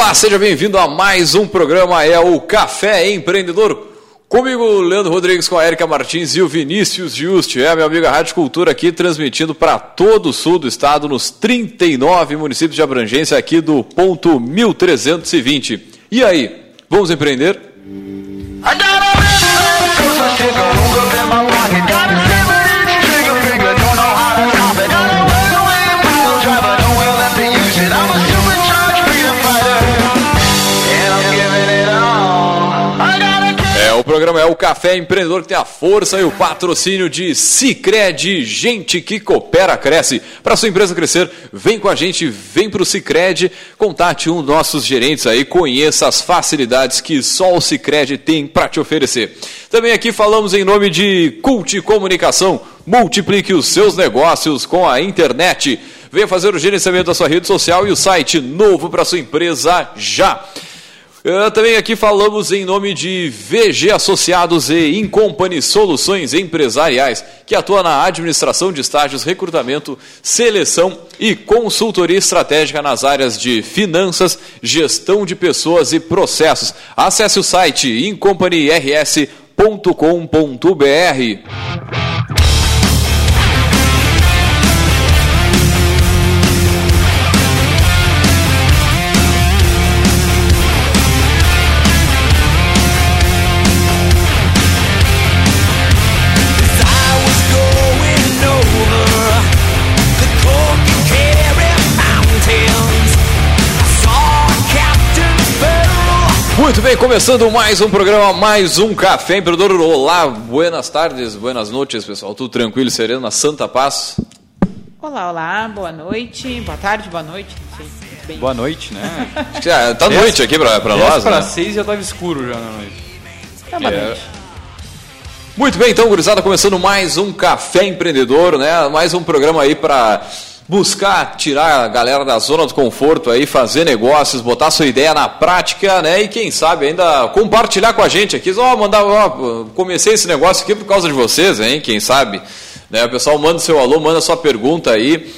Olá, seja bem-vindo a mais um programa, é o Café Empreendedor. Comigo, Leandro Rodrigues, com a Erika Martins e o Vinícius Juste. É, meu amigo, a Rádio Cultura aqui transmitindo para todo o sul do estado, nos 39 municípios de abrangência aqui do ponto 1320. E aí, vamos empreender? É, programa é o Café Empreendedor que tem a força e o patrocínio de Cicred, gente que coopera, cresce. Para sua empresa crescer, vem com a gente, vem para o Cicred, contate um dos nossos gerentes aí, conheça as facilidades que só o Cicred tem para te oferecer. Também aqui falamos em nome de Cult Comunicação, multiplique os seus negócios com a internet. Venha fazer o gerenciamento da sua rede social e o site novo para sua empresa já. Uh, também aqui falamos em nome de VG Associados e Incompany Soluções Empresariais, que atua na administração de estágios, recrutamento, seleção e consultoria estratégica nas áreas de finanças, gestão de pessoas e processos. Acesse o site incompanyrs.com.br. Muito bem, começando mais um programa, mais um Café Empreendedor. Olá, buenas tardes, buenas noites, pessoal. Tudo tranquilo, sereno, na Santa Paz? Olá, olá, boa noite, boa tarde, boa noite. Bem... Boa noite, né? é, tá noite aqui pra, pra nós, para né? seis já tava escuro já na noite. Tá boa noite. Muito bem, então, gurizada, começando mais um Café Empreendedor, né? Mais um programa aí para buscar tirar a galera da zona do conforto aí, fazer negócios, botar sua ideia na prática, né? E quem sabe ainda compartilhar com a gente aqui. Ó, mandar, ó, comecei esse negócio aqui por causa de vocês, hein? Quem sabe? Né? O pessoal manda seu alô, manda sua pergunta aí.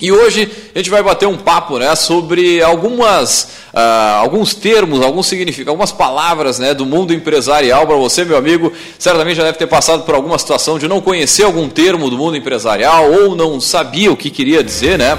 E hoje a gente vai bater um papo né, sobre algumas, uh, alguns termos, alguns significados, algumas palavras né, do mundo empresarial para você, meu amigo. Certamente já deve ter passado por alguma situação de não conhecer algum termo do mundo empresarial ou não sabia o que queria dizer, né?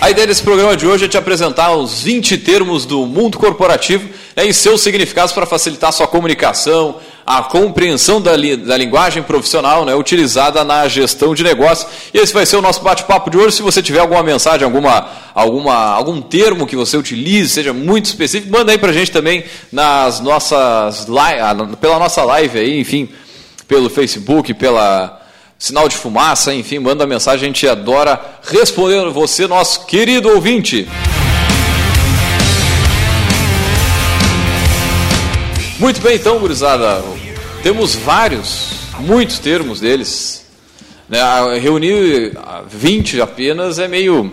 A ideia desse programa de hoje é te apresentar os 20 termos do mundo corporativo né, e seus significados para facilitar sua comunicação, a compreensão da, li, da linguagem profissional né, utilizada na gestão de negócios. E esse vai ser o nosso bate-papo de hoje. Se você tiver alguma mensagem, alguma, alguma, algum termo que você utilize, seja muito específico, manda aí para a gente também nas nossas pela nossa live aí, enfim, pelo Facebook, pela sinal de fumaça, enfim, manda mensagem, a gente adora responder você, nosso querido ouvinte. Muito bem, então, gurizada, temos vários, muitos termos deles. Né? Reunir 20 apenas é meio,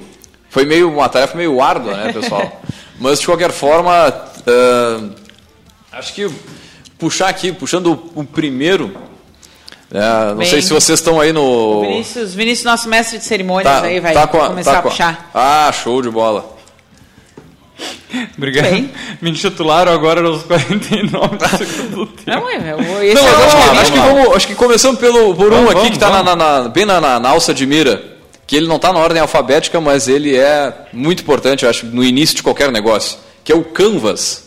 foi meio uma tarefa meio árdua, né, pessoal? Mas de qualquer forma, uh, acho que puxar aqui, puxando o, primeiro, é, não Bem, sei se vocês estão aí no. Vinícius, Vinícius, nosso mestre de cerimônias, Tá- aí vai tá com a- começar tá a com puxar. Ah, show de bola. Obrigado. Bem. Me intitularam agora aos 49 segundos do tempo. Não, é, esse Não, é mas o- acho, que, vamos acho, que começando pelo, por um Vamos, aqui vamos, que está na, na- bem na, na, na alça de mira, que ele não está na ordem alfabética, mas ele é muito importante, eu acho, no início de qualquer negócio, que é o Canvas,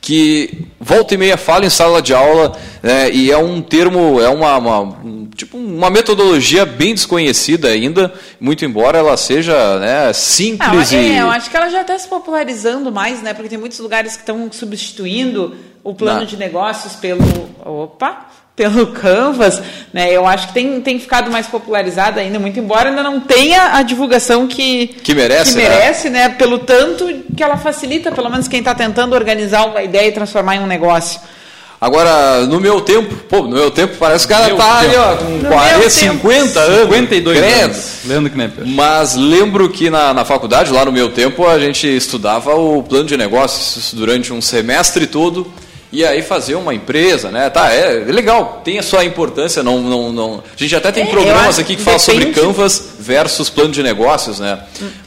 que volta e meia fala em sala de aula né, e é um termo, é uma, uma- um- tipo uma metodologia bem desconhecida ainda, muito embora ela seja né, Ah, simples é, e eu acho que ela já está se popularizando mais, né? Porque tem muitos lugares que estão substituindo o plano Não. de negócios pelo. Opa! Pelo Canvas, né? Eu acho que tem, tem ficado mais popularizada ainda, muito embora ainda não tenha a divulgação que, Que merece, que né? merece né? Pelo tanto que ela facilita, pelo menos quem está tentando organizar uma ideia e transformar em um negócio. Agora, no meu tempo, pô, no meu tempo parece que o cara Meu tá ali, tempo. ó, com No 40, meu 50 anos. 52 credo. anos. Leandro Knepper. Mas lembro que na, na faculdade, lá no meu tempo, a gente estudava o plano de negócios durante um semestre todo e aí fazer uma empresa, né? Tá, é, é legal, tem a sua importância, não, não, não. A gente até tem É, programas aqui que falam sobre Canvas versus plano de negócios, né?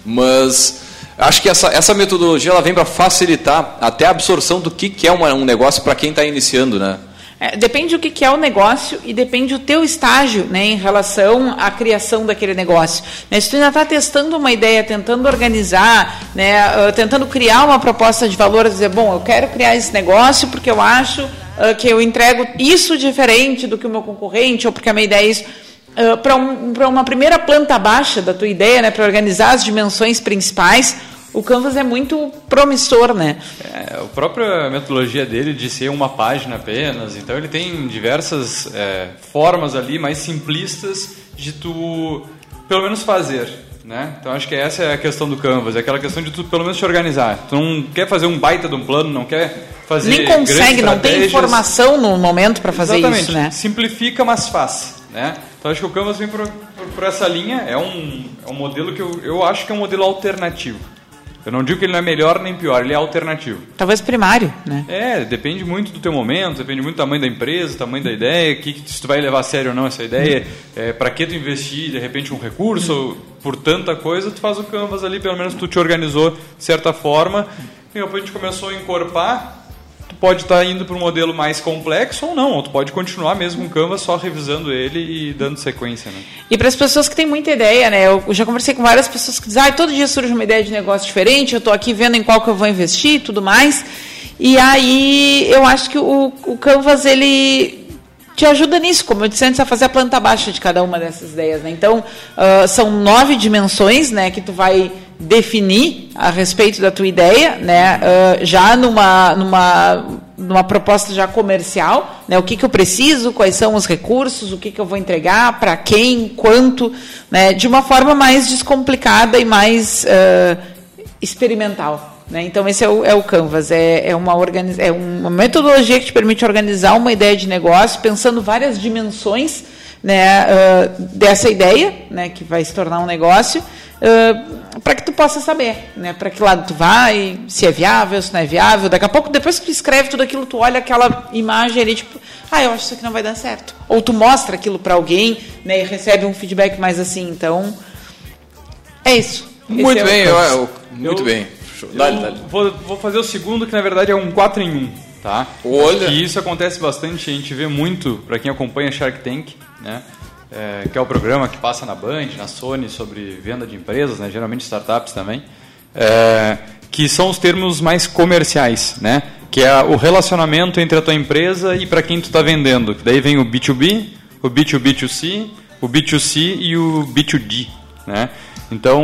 Mas Acho que essa, essa metodologia ela vem para facilitar até a absorção do que, que é uma, um negócio para quem está iniciando, né? É, depende do que, que é o negócio e depende do teu estágio né, em relação à criação daquele negócio. Né, se tu ainda está testando uma ideia, tentando organizar, né, uh, tentando criar uma proposta de valor, dizer, bom, eu quero criar esse negócio porque eu acho uh, que eu entrego isso diferente do que o meu concorrente, ou porque a minha ideia é isso. Uh, para um, uma primeira planta baixa da tua ideia, né, para organizar as dimensões principais, o Canvas é muito promissor, né? É, a própria metodologia dele de ser uma página apenas, então ele tem diversas é, formas ali mais simplistas de tu pelo menos fazer, né? Então acho que essa é a questão do Canvas, é aquela questão de tu pelo menos te organizar. Tu não quer fazer um baita de um plano, não quer fazer nem consegue, não tem informação no momento para fazer Exatamente. isso, né? Simplifica, mas faz, né? Então acho que o Canvas vem por, por, por essa linha, é um, é um modelo que eu, eu acho que é um modelo alternativo. Eu não digo que ele não é melhor nem pior, ele é alternativo. Talvez primário, né? É, depende muito do teu momento, depende muito do tamanho da empresa, do tamanho da ideia, que, que se tu vai levar a sério ou não essa ideia, é, para que tu investir de repente um recurso, por tanta coisa, tu faz o canvas ali, pelo menos tu te organizou de certa forma, e depois a gente começou a encorpar pode estar tá indo para um modelo mais complexo ou não, ou tu pode continuar mesmo com o Canvas só revisando ele e dando sequência. Né? E para as pessoas que têm muita ideia, né? Eu já conversei com várias pessoas que dizem, ah, todo dia surge uma ideia de negócio diferente, eu estou aqui vendo em qual que eu vou investir e tudo mais. E aí eu acho que o, o Canvas ele te ajuda nisso, como eu disse antes, a fazer a planta baixa de cada uma dessas ideias. Né? Então, uh, são nove dimensões né, que tu vai definir a respeito da tua ideia, né, uh, já numa, numa, numa proposta já comercial, né, o que, que eu preciso, quais são os recursos, o que, que eu vou entregar, para quem, quanto, né, de uma forma mais descomplicada e mais uh, experimental. Né? Então, esse é o, é o Canvas, é, é, uma organiz... é uma metodologia que te permite organizar uma ideia de negócio, pensando várias dimensões né, uh, dessa ideia, né, que vai se tornar um negócio, uh, para que tu possa saber né, para que lado tu vai, se é viável, se não é viável. Daqui a pouco, depois que tu escreve tudo aquilo, tu olha aquela imagem ali, tipo, ah, eu acho que isso aqui não vai dar certo. Ou tu mostra aquilo para alguém né, e recebe um feedback mais assim. Então, é isso. Muito Esse bem, é o... eu, eu, muito Eu- bem. Dale, dale. Vou, vou fazer o segundo, que na verdade é um 4 em 1, tá? Olha. Que isso acontece bastante, a gente vê muito, para quem acompanha Shark Tank, né? É, que é o programa que passa na Band, na Sony, sobre venda de empresas, né? geralmente startups também, é, que são os termos mais comerciais, né? que é o relacionamento entre a tua empresa e para quem tu está vendendo. Daí vem o B2B, o B2B2C, o B2C e o B2D. Né? Então,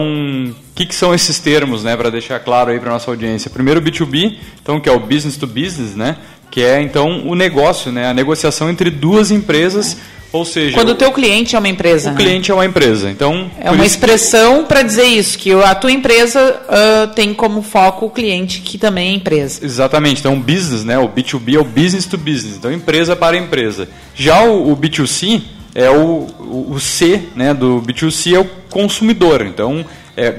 o que, que são esses termos, né, para deixar claro aí para nossa audiência? Primeiro, o B2B, então que é o business to business, né, que é então o negócio, né, a negociação entre duas empresas, ou seja, Quando o teu cliente é uma empresa. o né? cliente é uma empresa. Então, É uma isso- expressão para dizer isso, que a tua empresa ah, tem como foco o cliente que também é empresa. Exatamente, então o business, né, o B2B é o business to business, então empresa para empresa. Já o, o B2C é o, o, o C, né, do B2C é o consumidor, então é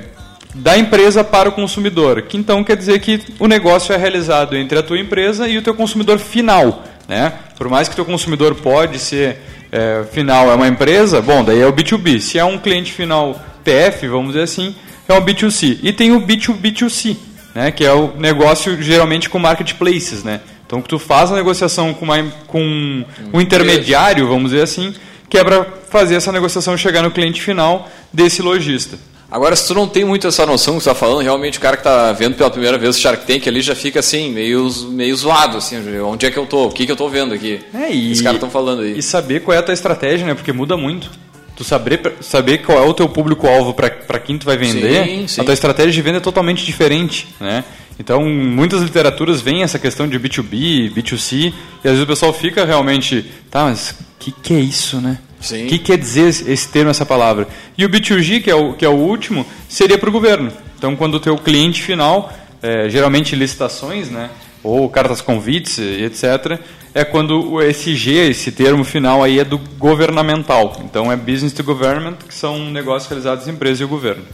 da empresa para o consumidor, que então quer dizer que o negócio é realizado entre a tua empresa e o teu consumidor final, né? Por mais que o teu consumidor pode ser é, final é uma empresa, bom, daí é o B2B. Se é um cliente final PF, vamos dizer assim, é um B2C. E tem o B2B2C, né, que é o negócio geralmente com marketplaces, né? Então que tu faz a negociação com, uma, com um intermediário, vamos dizer assim, que é para fazer essa negociação chegar no cliente final desse lojista. Agora, se tu não tem muito essa noção que tu tá falando, realmente o cara que tá vendo pela primeira vez o Shark Tank ali já fica assim, meio, meio zoado, assim, onde é que eu tô? O que que eu tô vendo aqui? É, e, Os caras estão falando aí. E saber qual é a tua estratégia, né? Porque muda muito. Tu saber, saber qual é o teu público-alvo para quem tu vai vender, Sim, sim. a tua estratégia de venda é totalmente diferente, né? Então, muitas literaturas vêm essa questão de B2B, B2C, e às vezes o pessoal fica realmente, tá, mas que, que é isso, né? Sim. O que quer dizer esse termo, essa palavra? E o B2G, que é o, que é o último, seria para o governo. Então, quando o teu cliente final, é, geralmente licitações, né, ou cartas convites, etc., é quando o- esse G, esse termo final aí é do governamental. Então, é business to government, que são negócios realizados em empresa e o governo.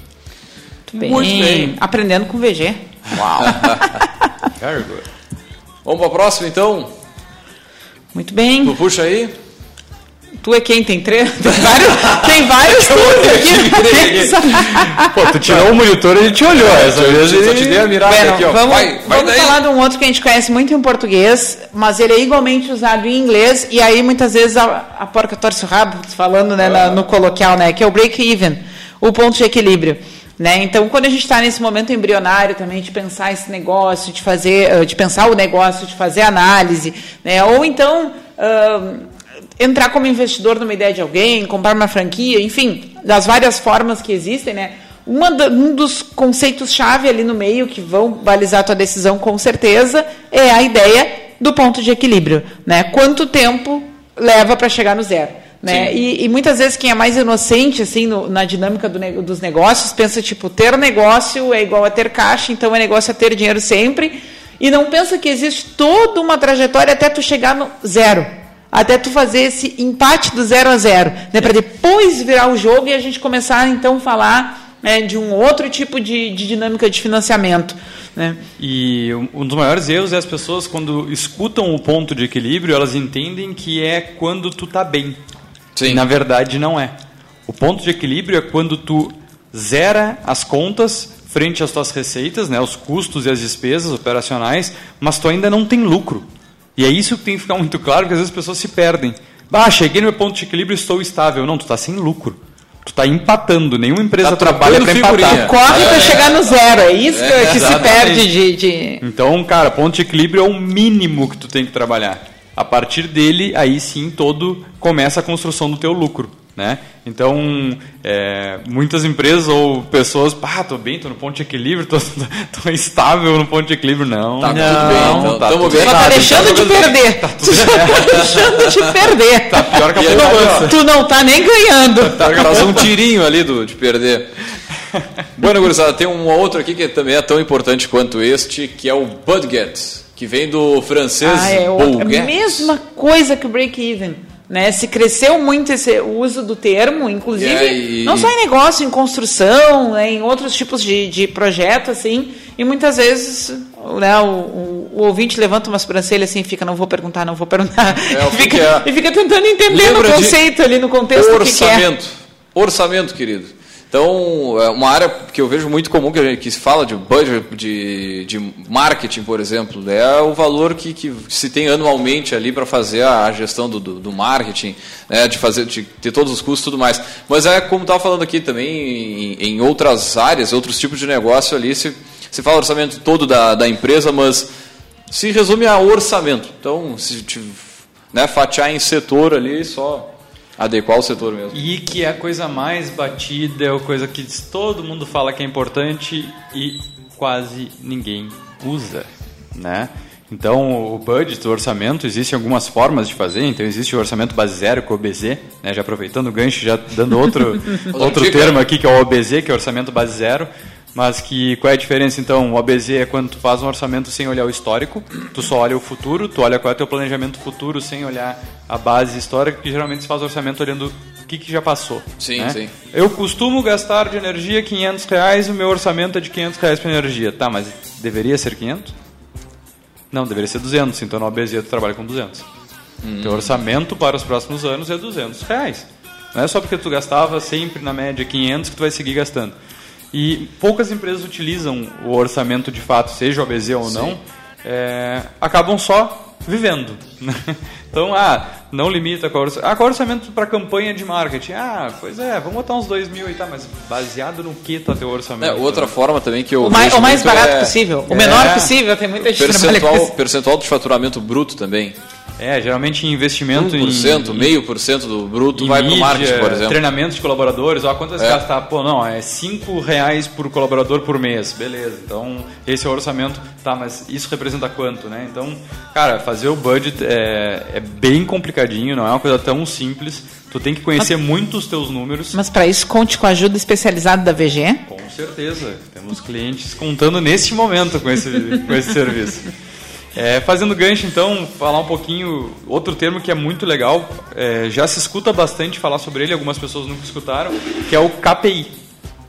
Bem, Muito bem. Aprendendo com VG. Uau! Very good. Vamos para a próxima, então? Muito bem. Tu puxa aí. Tu é quem? Tem três? Tem vários, tem vários turnos aqui. Pô, tu tirou o monitor e ele te olhou. Essa vez Eu só ele... te dei a mirada Bueno, aqui, ó. vamos vai, vai vamos falar de um outro que a gente conhece muito em português, mas ele é igualmente usado em inglês, e aí muitas vezes a, a porca torce o rabo, falando né, na- no coloquial, né, que é o break-even, o ponto de equilíbrio. Né? Então, quando a gente está nesse momento embrionário também de pensar esse negócio, de fazer, eh, de pensar o negócio, de fazer análise, né? ou então ah, entrar como investidor numa ideia de alguém, comprar uma franquia, enfim, das várias formas que existem, né? Uma um dos conceitos-chave ali no meio que vão balizar a tua decisão com certeza é a ideia do ponto de equilíbrio, né? Quanto tempo leva para chegar no zero? Né? E, e muitas vezes quem é mais inocente assim no- na dinâmica do dos negócios pensa tipo ter negócio é igual a ter caixa, então é negócio a ter dinheiro sempre e não pensa que existe toda uma trajetória até tu chegar no zero, até tu fazer esse empate do zero a zero, né? Para depois virar o jogo e a gente começar então a falar né, de um outro tipo de, de dinâmica de financiamento, né? E um- um dos maiores erros é as pessoas, quando escutam o ponto de equilíbrio, elas entendem que é quando tu tá bem. Sim. E na verdade não é. O ponto de equilíbrio é quando tu zera as contas frente às tuas receitas, né, os custos e as despesas operacionais, mas tu ainda não tem lucro. E é isso que tem que ficar muito claro, porque às vezes as pessoas se perdem. Bah, cheguei no meu ponto de equilíbrio, estou estável. Não, tu está sem lucro. Tu está empatando. Nenhuma empresa Tá trabalha trocando para empatar. figurinha. Corre É, para é. chegar no zero, é isso que- É, que se perde de, de... Então, cara, ponto de equilíbrio é o mínimo que tu tem que trabalhar. A partir dele, aí sim, todo começa a construção do teu lucro, né? Então, é, muitas empresas ou pessoas, pá, tô bem, tô no ponto de equilíbrio, tô, tô estável no ponto de equilíbrio. Não, Tá tudo não, bem, então, tá tudo bem. Só tá errado, deixando de perder. Tu só tá deixando de perder. Tá pior que a poupança. Tu não tá nem ganhando. Tá, fazer um tirinho ali do, de perder. Bueno, gurizada, tem um outro aqui que também é tão importante quanto este, que é o Budget, que vem do francês Ah, é o- a Budget. mesma coisa que o break-even. Né? Se cresceu muito esse o uso do termo, inclusive, e- não só em negócio, em construção, né, em outros tipos de, de projeto, assim, e muitas vezes né, o, o, o ouvinte levanta uma sobrancelha assim e fica, não vou perguntar, não vou perguntar. É, o que fica, que é? E fica tentando entender Lembra de conceito ali, no contexto que que é. Orçamento. Orçamento, querido. Então, é uma área que eu vejo muito comum que, gente, que se fala de budget, de, de marketing, por exemplo, é o valor que, que se tem anualmente ali para fazer a, a gestão do, do, do marketing, né, de fazer, de ter todos os custos e tudo mais. Mas é como estava falando aqui também, em, em outras áreas, outros tipos de negócio ali, se, se fala orçamento todo da, da empresa, mas se resume a orçamento. Então, se te- né, fatiar em setor ali, só adequar o setor mesmo. E que é a coisa mais batida, é a coisa que todo mundo fala que é importante e quase ninguém usa, né? Então, o budget, o orçamento, existem algumas formas de fazer. Então, existe o orçamento base zero, que é o OBZ, né? já aproveitando o gancho, já dando outro, outro termo aqui, que é o OBZ, que é o orçamento base zero. Mas que qual é a diferença então? O OBZ é quando tu faz um orçamento sem olhar o histórico, tu só olha o futuro, tu olha qual é o teu planejamento futuro sem olhar a base histórica, que geralmente se faz orçamento olhando o que, que já passou. Sim, né? sim. Eu costumo gastar de energia 500 reais, o meu orçamento é de 500 reais para energia. Tá, mas deveria ser 500? Não, deveria ser 200, então no OBZ tu trabalha com 200. Hum. Teu orçamento para os próximos anos é 200 reais. Não é só porque tu gastava sempre na média 500 que tu vai seguir gastando. E poucas empresas utilizam o orçamento de fato, seja o OBZ ou não, é, acabam só vivendo. né? Então, ah, não limita com o orçamento. Ah, qual é o orçamento para campanha de marketing? Ah, pois é, vamos botar uns 2 mil e tá, mas baseado no que tá teu orçamento? É, outra forma também que eu O mais, vejo o mais barato é possível, o É. menor possível, tem muita gente Percentual, percentual de faturamento bruto também. É, geralmente em investimento 1%, em... meio por cento do bruto vai para o marketing, por exemplo. treinamento de colaboradores, ó, quanto É. gastar? Pô, não, é 5 reais por colaborador por mês, beleza. Então, esse é o orçamento, tá, mas isso representa quanto, né? Então, cara, fazer o budget é, é bem complicadinho, não é uma coisa tão simples. Tu tem que conhecer muito os teus números. Mas para isso, conte com a ajuda especializada da VG. Com certeza. Temos clientes contando neste momento com esse, com esse serviço. É, fazendo gancho, então, falar um pouquinho. Outro termo que é muito legal, é, já se escuta bastante falar sobre ele, algumas pessoas nunca escutaram, que é o KPI.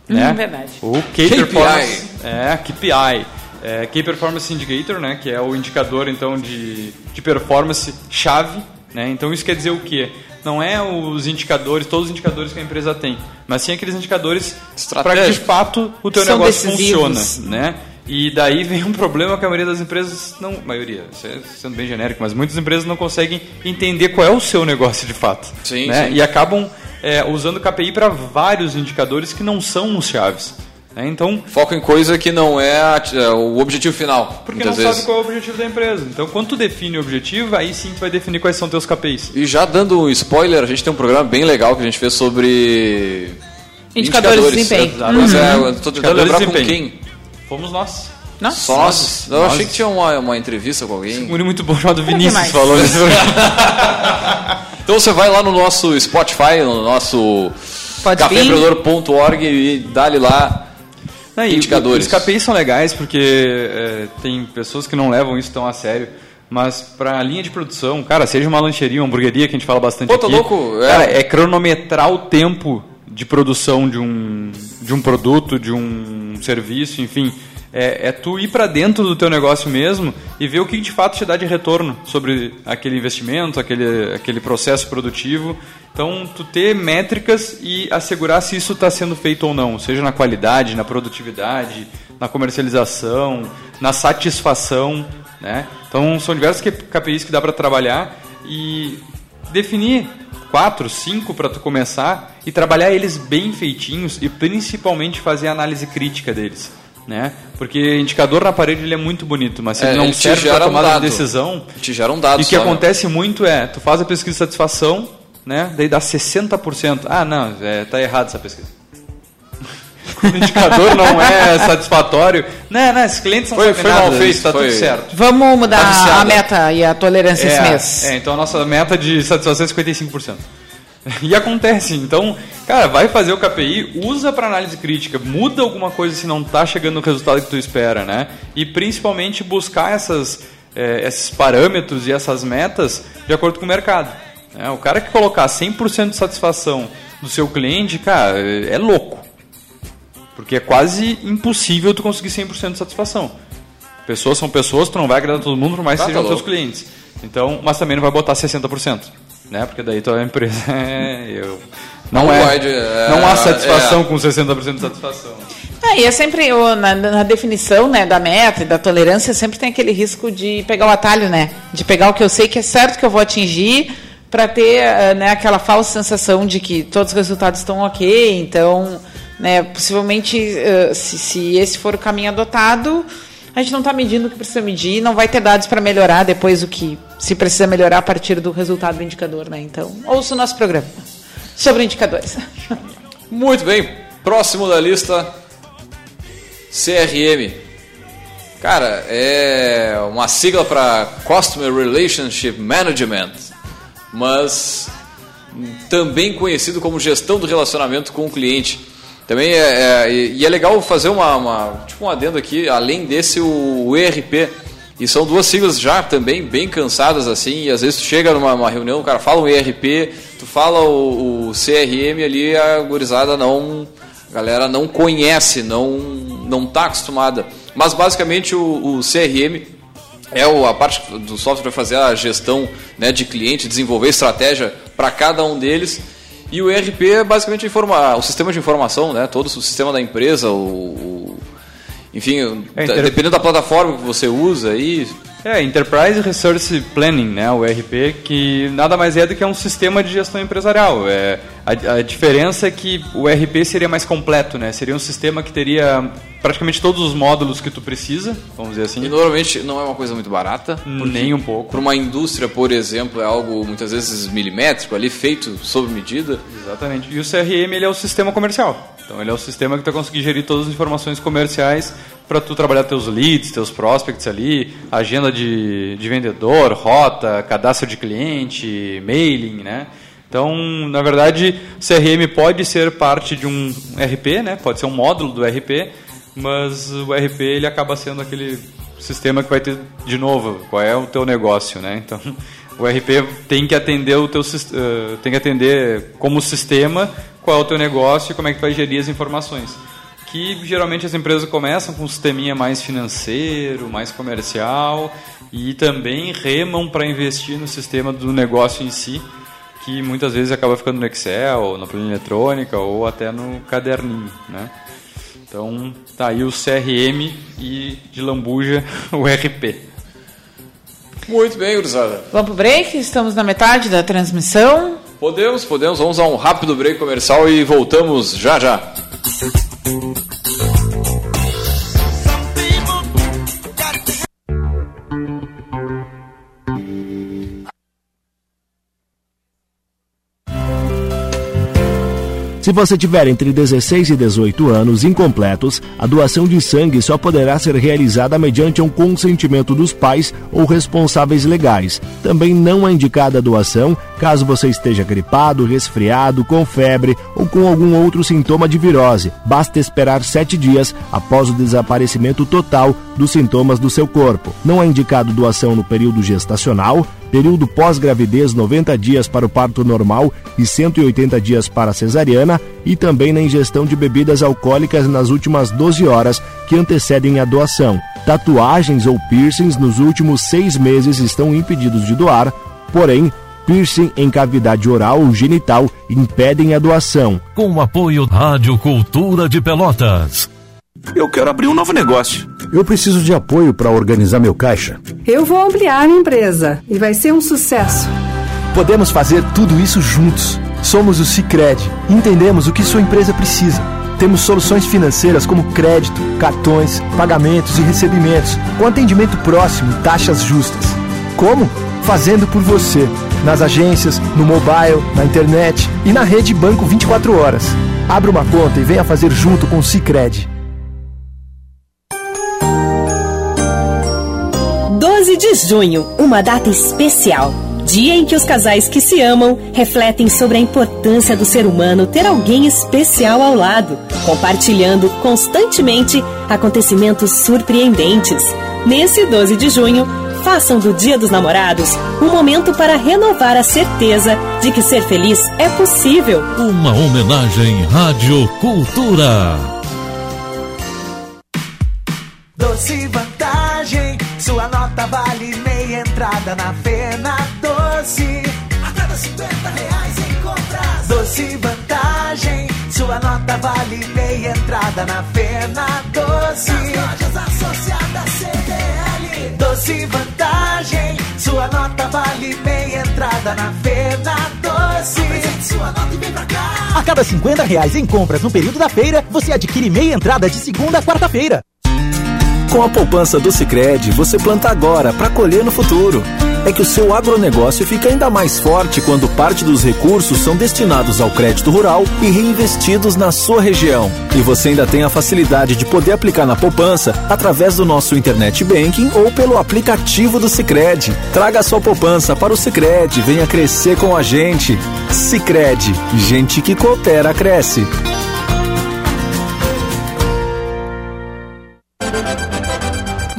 Né? Hum, verdade. O Key KPI. Performance. É, KPI. É, Key Performance Indicator, né, que é o indicador então de, de performance chave Né? Então isso quer dizer o quê? Não é os indicadores, todos os indicadores que a empresa tem, mas sim aqueles indicadores para que de fato o teu São negócio decisivos. funciona, né? E daí vem um problema que a maioria das empresas não, maioria, é sendo bem genérico, mas muitas empresas não conseguem entender qual é o seu negócio de fato, Sim, né? sim. E acabam é, usando o KPI para vários indicadores que não são os chaves. né? Então Foco em coisa que não é, a- é o objetivo final. porque não vezes. sabe qual é o objetivo da empresa. Então, quando tu define o objetivo, aí sim tu vai definir quais são teus KPIs. E já dando um spoiler, a gente tem um programa bem legal que a gente fez sobre. Indicadores de desempenho. Exato. Pois é, tô tentando Indicadores lembrar de com quem. Fomos nós. Nós. Eu Nós. achei que tinha uma, uma entrevista com alguém. muito bom chamado Vinícius falou nesse programa. Então você vai lá no nosso Spotify, no nosso caféempreendedor.org e dá-lhe lá Não, e indicadores. Os KPIs são legais porque é, tem pessoas que não levam isso tão a sério. Mas para a linha de produção, cara, seja uma lancheria, uma hamburgueria que a gente fala bastante Pô, tá aqui. louco, é. Cara, é cronometrar o tempo de produção de um, de um produto, de um serviço, enfim. É, é tu ir para dentro do teu negócio mesmo e ver o que de fato te dá de retorno sobre aquele investimento, aquele, aquele processo produtivo. Então, tu ter métricas e assegurar se isso está sendo feito ou não, seja na qualidade, na produtividade, na comercialização, na satisfação, né? Então, são diversos KPIs que dá para trabalhar e definir quatro, cinco para tu começar e trabalhar eles bem feitinhos e principalmente fazer a análise crítica deles, né? Porque indicador na parede ele é muito bonito, mas se É, ele não ele serve para gera um tomada dado. de decisão, Te gera um dado e o que né? acontece muito é, tu faz a pesquisa de satisfação, né? Daí dá 60%. Ah, não, é, tá errado essa pesquisa. O indicador não é satisfatório, não, não, esses clientes não Foi- foi mal feito, está tudo certo. Vamos mudar Tá a meta e a tolerância esse mês. É, então a nossa meta de satisfação é 55%. E acontece, então, cara, vai fazer o KPI, usa para análise crítica, muda alguma coisa se não está chegando no resultado que tu espera, né? E principalmente buscar essas, eh, esses parâmetros e essas metas de acordo com o mercado. né? O cara que colocar 100% de satisfação do seu cliente, cara, é louco. Porque é quase impossível tu conseguir 100% de satisfação. Pessoas são pessoas, tu não vai agradar todo mundo, por mais que Ah, sejam tá teus clientes. Então, mas também não vai botar 60%, né? Porque daí tua empresa é, eu, não, Não é, é, não há satisfação é. com 60% de satisfação. Ah, e é sempre o- na, na definição né, da meta e da tolerância, sempre tem aquele risco de pegar o atalho, né? De pegar o que eu sei que é certo que eu vou atingir para ter ah, né, aquela falsa sensação de que todos os resultados estão ok. Então, né, possivelmente, ah, se, se esse for o caminho adotado, a gente não está medindo o que precisa medir, não vai ter dados para melhorar depois o que se precisa melhorar a partir do resultado do indicador, né? Então, ouça o nosso programa sobre indicadores. Muito bem, próximo da lista, CRM. Cara, é uma sigla para Customer Relationship Management, mas também conhecido como gestão do relacionamento com o cliente. Também é, é- e é legal fazer uma, uma- tipo um adendo aqui, além desse o, o ERP. E são duas siglas já também bem cansadas assim, e às vezes tu chega numa uma reunião, o cara fala o ERP, tu fala o, o CRM ali, a gurizada não, a galera não conhece, não não tá acostumada. Mas basicamente o, o CRM é o- a parte do software fazer a gestão né, de cliente, desenvolver estratégia para cada um deles. E o ERP é basicamente informa, o sistema de informação, né, todo o sistema da empresa, o, o- enfim, É, inter- dependendo da plataforma que você usa aí. É, Enterprise Resource Planning, né, o ERP, que nada mais é do que um sistema de gestão empresarial. É, a, a diferença é que o ERP seria mais completo, né? Seria um sistema que teria praticamente todos os módulos que tu precisa, vamos dizer E assim, normalmente não é uma coisa muito barata. nem um pouco. Para uma indústria, por exemplo, é algo muitas vezes milimétrico, ali feito sob medida. Exatamente. E o CRM ele é o sistema comercial. Então ele é o sistema que tu conseguir gerir todas as informações comerciais para tu trabalhar teus leads, teus prospects ali, agenda de, de vendedor, rota, cadastro de cliente, mailing, né? Então, na verdade, CRM pode ser parte de um RP, né? Pode ser um módulo do RP, mas o RP ele acaba sendo aquele sistema que vai ter de novo qual é o teu negócio, né? Então, o RP tem que atender o teu eh, tem que atender como sistema qual é o teu negócio e como é que tu vai gerir as informações. que geralmente as empresas começam com um sisteminha mais financeiro, mais comercial e também remam para investir no sistema do negócio em si, que muitas vezes acaba ficando no Excel, na planilha eletrônica ou até no caderninho, né? Então, tá aí o CRM e de lambuja o RP. Muito bem, gurizada. Vamos pro break? Estamos na metade da transmissão. Podemos, podemos. Vamos a um rápido break comercial e voltamos já já. Se você tiver entre 16 e 18 anos incompletos, a doação de sangue só poderá ser realizada mediante um consentimento dos pais ou responsáveis legais. Também não é indicada a doação caso você esteja gripado, resfriado, com febre ou com algum outro sintoma de virose. Basta esperar sete dias após o desaparecimento total dos sintomas do seu corpo. Não é indicado doação no período gestacional, período pós-gravidez 90 dias para o parto normal e 180 dias para a cesariana e também na ingestão de bebidas alcoólicas nas últimas 12 horas que antecedem a doação. Tatuagens ou piercings nos últimos seis meses estão impedidos de doar, porém, piercing em cavidade oral ou genital impedem a doação. Com o apoio Rádio Cultura de Pelotas. Eu quero abrir um novo negócio. Eu preciso de apoio para organizar meu caixa. Eu vou ampliar minha empresa e vai ser um sucesso. Podemos fazer tudo isso juntos. Somos o Cicred. Entendemos o que sua empresa precisa. Temos soluções financeiras como crédito, cartões, pagamentos e recebimentos, com atendimento próximo e taxas justas. Como? Fazendo por você. Nas agências, no mobile, na internet e na rede Banco 24 horas. Abra uma conta e venha fazer junto com o Cicred. 12 de junho, uma data especial. Dia em que os casais que se amam refletem sobre a importância do ser humano ter alguém especial ao lado, compartilhando constantemente acontecimentos surpreendentes. Nesse 12 de junho, façam do Dia dos Namorados um momento para renovar a certeza de que ser feliz é possível. Uma homenagem Rádio Cultura. Na Fena Doce. A cada 50 reais em compras. Doce vantagem, sua nota vale meia entrada na Fena Doce. Nas lojas associadas CDL. Doce vantagem, sua nota vale meia entrada na Fena Doce. Apresente sua nota e vem pra cá. A cada 50 reais em compras no período da feira, você adquire meia entrada de segunda a quarta-feira. Com a poupança do Sicredi, você planta agora para colher no futuro. É que o seu agronegócio fica ainda mais forte quando parte dos recursos são destinados ao crédito rural e reinvestidos na sua região. E você ainda tem a facilidade de poder aplicar na poupança através do nosso internet banking ou pelo aplicativo do Sicredi. Traga sua poupança para o Sicredi, venha crescer com a gente. Sicredi, gente que coopera cresce.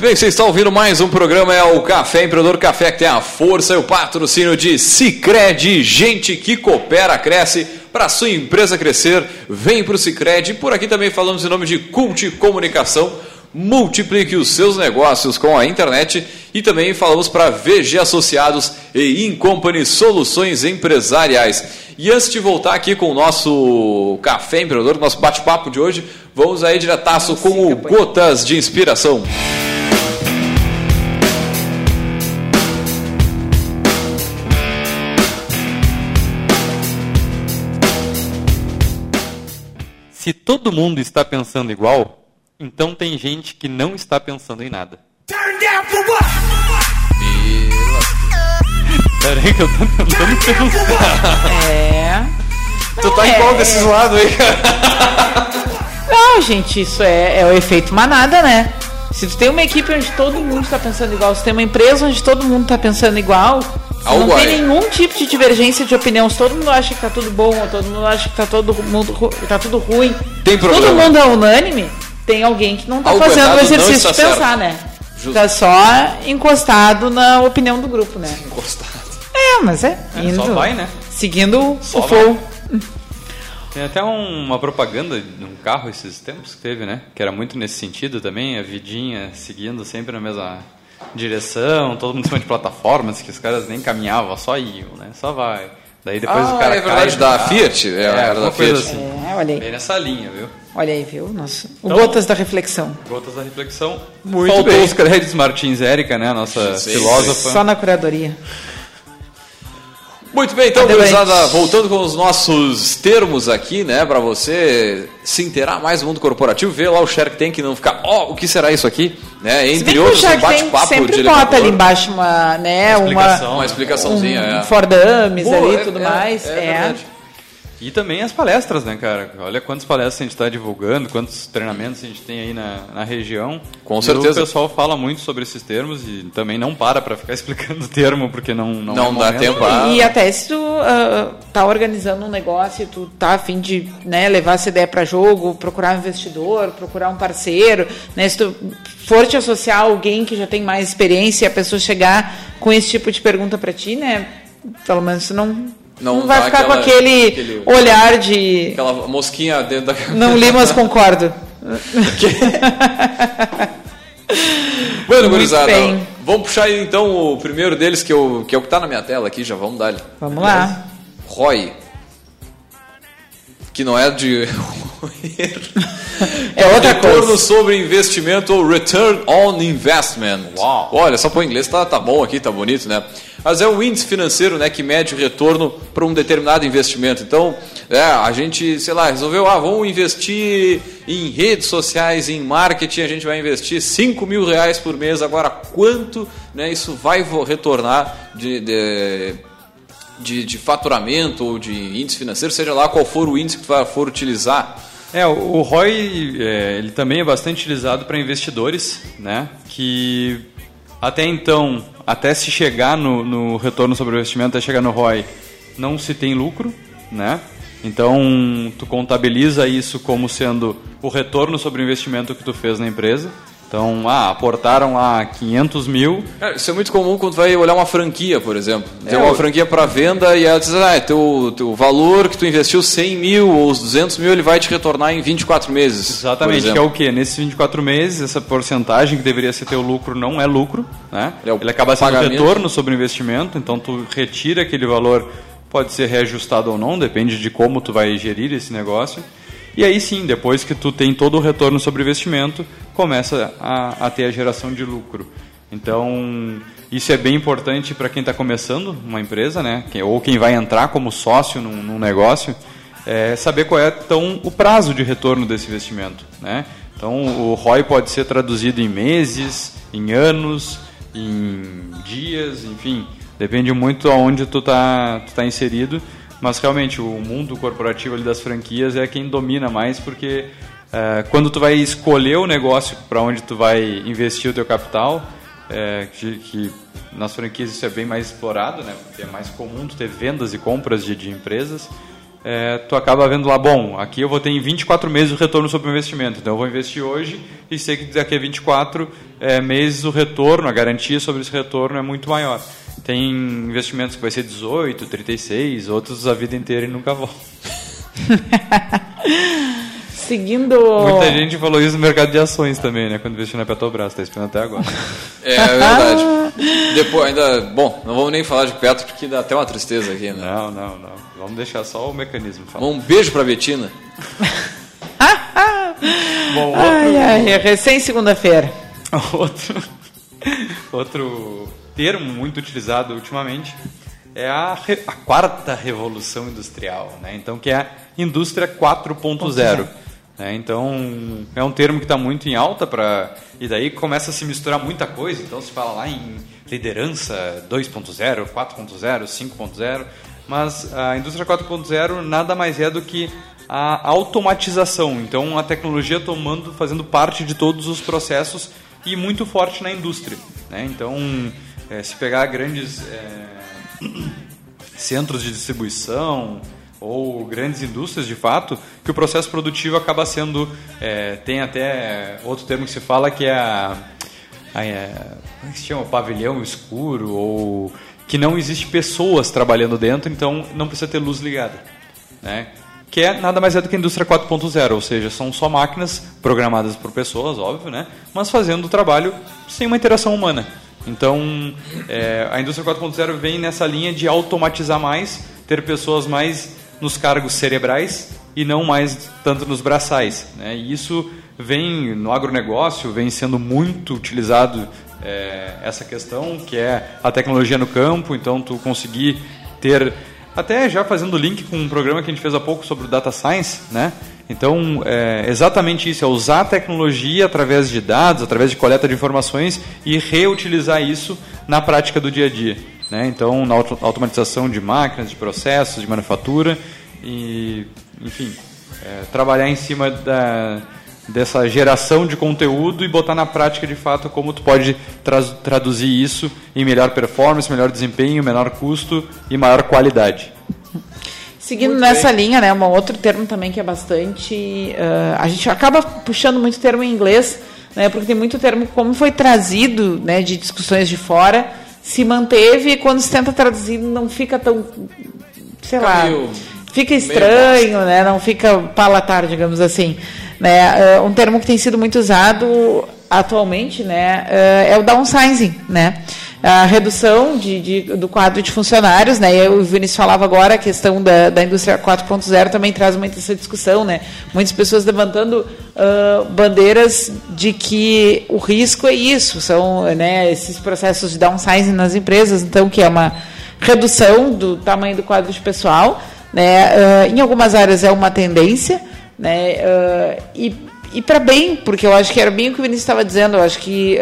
Muito bem, vocês estão ouvindo mais um programa, é o Café Empreendedor Café, que tem a força e o patrocínio de Cicred, gente que coopera, cresce, para sua empresa crescer, vem para o Cicred. Por aqui também falamos em nome de Cult Comunicação, multiplique os seus negócios com a internet e também falamos para VG Associados e Incompany Soluções Empresariais. E antes de voltar aqui com o nosso Café Empreendedor, nosso bate-papo de hoje, vamos aí diretaço com o Gotas de Inspiração. Se todo mundo está pensando igual, então tem gente que não está pensando em nada. Peraí que eu tô tentando pensar. É. Tu tá em É. qual desses lados aí, cara? Não, gente, isso é, é o efeito manada, né? Se tu tem uma equipe onde todo mundo está pensando igual, se tem uma empresa onde todo mundo está pensando igual, não tem nenhum tipo de divergência de opinião, se todo mundo acha que tá tudo bom, ou todo mundo acha que tá todo mundo tá tudo ruim, Tem todo problema. mundo é unânime, tem alguém que não tá Algo fazendo o exercício de pensar, certo. né? Justo. Tá só encostado na opinião do grupo, né? Encostado. É, mas é, É, indo, só vai, né? seguindo Só o flow. Tem até um- uma propaganda num carro esses tempos que teve, né? Que era muito nesse sentido também, a vidinha seguindo sempre na mesma direção, todo mundo em cima de plataformas, que os caras nem caminhavam, só iam, né? Só vai. Daí depois Ah, o cara é verdade, cai, da tá? Fiat, é, era alguma da Fiat. assim. É, olha aí. Bem nessa linha, viu? Olha aí, viu? Nossa. O Então- Gotas da Reflexão. Gotas da reflexão. Muito Faltou bem. os créditos Martins Érica, né? Nossa Sim, filósofa. Só na curadoria. Muito bem, então, gurizada, voltando com os nossos termos aqui, né, para você se inteirar mais do mundo corporativo, ver lá o Shark Tank e não ficar, ó, o que será isso aqui, né, entre outros, um bate-papo sempre de bota ali embaixo uma, né, Uma explicação, uma, Uma explicaçãozinha, um é. For Dummies Boa, ali é- e tudo é- mais. é É, verdade. E também as palestras, né, cara? Olha quantas palestras a gente está divulgando, quantos treinamentos a gente tem aí na, na região. Com E certeza. O pessoal fala muito sobre esses termos e também não para para ficar explicando o termo, porque não não, Não é dá momento. tempo, ah. E até se tu ah, tá organizando um negócio e tu tá a fim de né, levar essa ideia para jogo, procurar um investidor, procurar um parceiro, né, se tu for te associar a alguém que já tem mais experiência e a pessoa chegar com esse tipo de pergunta para ti, né, pelo menos tu não, Não não, vai ficar aquela- com aquele, aquele- olhar de Aquela mosquinha dentro da não li, mas concordo. Bueno, Muito gurizada, bem. vamos puxar aí, então o primeiro deles, que, eu, que é o que tá na minha tela aqui, já vamos dar ele. Vamos lá. ROI. Que não é de... É outra Retorno coisa. sobre investimento ou Return on Investment. Uau. Olha, só põe em inglês, tá, tá bom aqui, tá bonito, né? Mas é o índice financeiro né, que mede o retorno para um determinado investimento. Então, é, a gente, sei lá, resolveu, ah, vamos investir em redes sociais, em marketing, a gente vai investir 5 mil reais por mês. Agora, quanto né, isso vai retornar de, de, de, de faturamento ou de índice financeiro, seja lá qual for o índice que tu for utilizar? É, o o ROI é, ele também é bastante utilizado para investidores, né? Que até então, até se chegar no, no retorno sobre o investimento, até chegar no ROI, não se tem lucro, né? Então, tu contabiliza isso como sendo o retorno sobre o investimento que tu fez na empresa. Então, ah, aportaram lá 500 mil, É, isso é muito comum quando vai olhar uma franquia, por exemplo. Tem É, uma franquia para venda e ela diz, ah, teu, teu valor que tu investiu 100 mil ou os 200 mil, ele vai te retornar em 24 meses. Exatamente, que é o quê? Nesses 24 meses, essa porcentagem que deveria ser teu lucro não é lucro, né? É o Ele acaba sendo pagamento. retorno sobre o investimento, então tu retira aquele valor, pode ser reajustado ou não, depende de como tu vai gerir esse negócio. E aí sim, depois que tu tem todo o retorno sobre investimento, começa a, a ter a geração de lucro. Então, isso é bem importante para quem está começando uma empresa, né? Ou quem vai entrar como sócio num, num negócio, é saber qual é então o prazo de retorno desse investimento, né? Então, o ROI pode ser traduzido em meses, em anos, em dias, enfim, depende muito aonde tu tá, tu tá inserido, mas realmente o mundo corporativo ali das franquias é quem domina mais porque é, quando tu vai escolher o negócio para onde tu vai investir o teu capital, é, que, que nas franquias isso é bem mais explorado, né? Porque é mais comum tu ter vendas e compras de, de empresas. É, tu acaba vendo lá, bom, aqui eu vou ter em 24 meses o retorno sobre o investimento. Então eu vou investir hoje e sei que daqui a 24 é, meses o retorno, a garantia sobre esse retorno é muito maior. Tem investimentos que vai ser 18, 36, outros a vida inteira e nunca voltam. Seguindo. Muita gente falou isso no mercado de ações também, né? Quando investiu na Petrobras, tá esperando até agora. É, é verdade. Depois, ainda. Bom, não vamos nem falar de Petro porque dá até uma tristeza aqui, né? Não, não, não. Vamos deixar só o mecanismo falar. Um beijo pra Betina. Bom, Ai, ai, é recém segunda-feira. outro, outro termo muito utilizado ultimamente é a, a quarta revolução industrial, né? Então que é a indústria 4.0. Né? Então, é um termo que está muito em alta para e daí começa a se misturar muita coisa. Então, se fala lá em liderança 2.0, 4.0, 5.0, mas a indústria 4.0 nada mais é do que a automatização. Então, a tecnologia tomando, fazendo parte de todos os processos e muito forte na indústria. Né? Então, é, se pegar grandes é, centros de distribuição, ou grandes indústrias de fato, que o processo produtivo acaba sendo. É, tem até outro termo que se fala que é a. a é, como é que se chama? Pavilhão escuro, ou que não existe pessoas trabalhando dentro, então não precisa ter luz ligada. Né? Que é nada mais é do que a indústria 4.0, ou seja, são só máquinas programadas por pessoas, óbvio, né? mas fazendo o trabalho sem uma interação humana. Então, é, a indústria 4.0 vem nessa linha de automatizar mais, ter pessoas mais nos cargos cerebrais e não mais tanto nos braçais. Né? E isso vem no agronegócio, vem sendo muito utilizado é, essa questão, que é a tecnologia no campo, então tu conseguir ter, até já fazendo link com um programa que a gente fez há pouco sobre o Data Science, né? Então, é exatamente isso, é usar a tecnologia através de dados, através de coleta de informações e reutilizar isso na prática do dia a dia. Né? Então, na automatização de máquinas, de processos, de manufatura e, enfim, é, trabalhar em cima da, dessa geração de conteúdo e botar na prática de fato como tu pode tra traduzir isso em melhor performance, melhor desempenho, menor custo e maior qualidade. Seguindo muito nessa bem. linha, né, um outro termo também que é bastante, uh, a gente acaba puxando muito termo em inglês, né, porque tem muito termo como foi trazido, né, de discussões de fora, se manteve e quando se tenta traduzir não fica tão, sei lá, fica estranho, né, não fica palatar, digamos assim. Né? Uh, um termo que tem sido muito usado atualmente né, uh, é o downsizing, né? A redução de, de, do quadro de funcionários, né? E o Vinícius falava agora a questão da, da indústria 4.0 também traz muita essa discussão, né? Muitas pessoas levantando uh, bandeiras de que o risco é isso, são né, esses processos de downsizing nas empresas, então que é uma redução do tamanho do quadro de pessoal, né? Uh, em algumas áreas é uma tendência, né? Uh, e e para bem, porque eu acho que era bem o que o Vinícius estava dizendo, eu acho que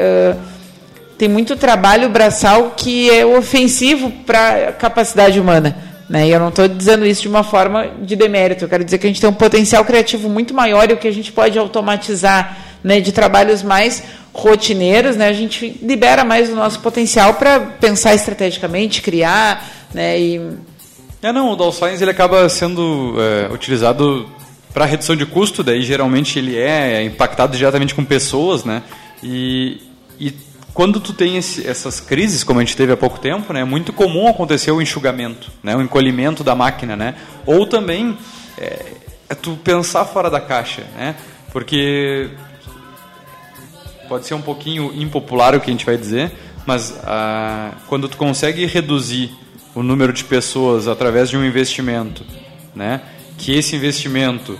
tem muito trabalho braçal que é ofensivo para a capacidade humana. Né? E eu não estou dizendo isso de uma forma de demérito, eu quero dizer que a gente tem um potencial criativo muito maior e o que a gente pode automatizar né, de trabalhos mais rotineiros, né, a gente libera mais o nosso potencial para pensar estrategicamente, criar. Né, e... É, não, o Dolphins ele acaba sendo é, utilizado para redução de custo, daí geralmente ele é impactado diretamente com pessoas, né? E, e quando tu tem esse, essas crises, como a gente teve há pouco tempo, né, é muito comum acontecer o enxugamento, né, o encolhimento da máquina, né? Ou também é, é tu pensar fora da caixa, né? Porque pode ser um pouquinho impopular o que a gente vai dizer, mas ah, quando tu consegue reduzir o número de pessoas através de um investimento, né? que esse investimento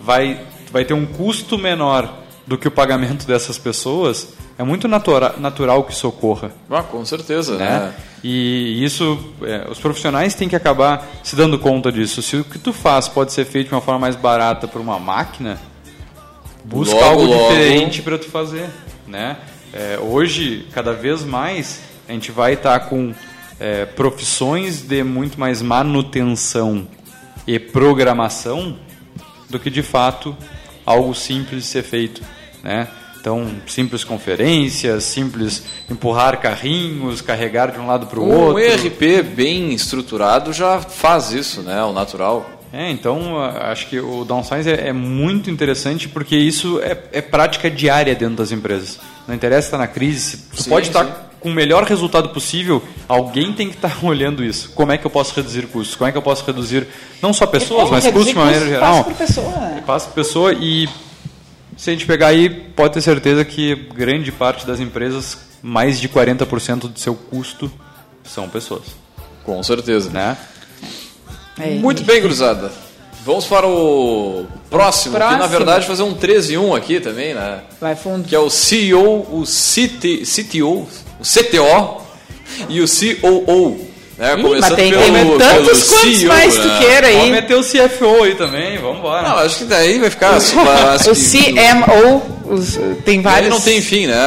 vai, vai ter um custo menor do que o pagamento dessas pessoas, é muito natura, natural que isso ocorra. Ah, com certeza. Né? né? E isso, é, os profissionais têm que acabar se dando conta disso. Se o que tu faz pode ser feito de uma forma mais barata por uma máquina, busca logo, algo logo. diferente para tu fazer. Né? É, hoje, cada vez mais, a gente vai estar tá com é, profissões de muito mais manutenção e programação do que de fato algo simples de ser feito, né? Então, simples conferências, simples empurrar carrinhos, carregar de um lado para o um outro. Um ERP bem estruturado já faz isso, né? O natural. É, então acho que o downsize é, é muito interessante porque isso é, é, prática diária dentro das empresas. Não interessa estar na crise, você sim, pode estar sim com o melhor resultado possível, alguém tem que estar olhando isso. Como é que eu posso reduzir custos? Como é que eu posso reduzir não só pessoas, é, mas custos de maneira geral? Passa por pessoa. Né? Passa por pessoa e se a gente pegar aí, pode ter certeza que grande parte das empresas, mais de 40% do seu custo são pessoas. Com certeza. Né? É, Muito bem, cruzada. Vamos para o próximo, próximo, que na verdade fazer um 13 e 1 aqui também, né? Vai fundo. Que é o CEO, o CT, CTO, o CTO e o COO. Ih, Começando mas tem, pelo, tem tantos pelo quantos CEO, mais tu né? queira Vamos aí. meter o CFO aí também, vamos embora. Não, acho que daí vai ficar. acho O que- CMO, os- tem vários. não tem fim, né?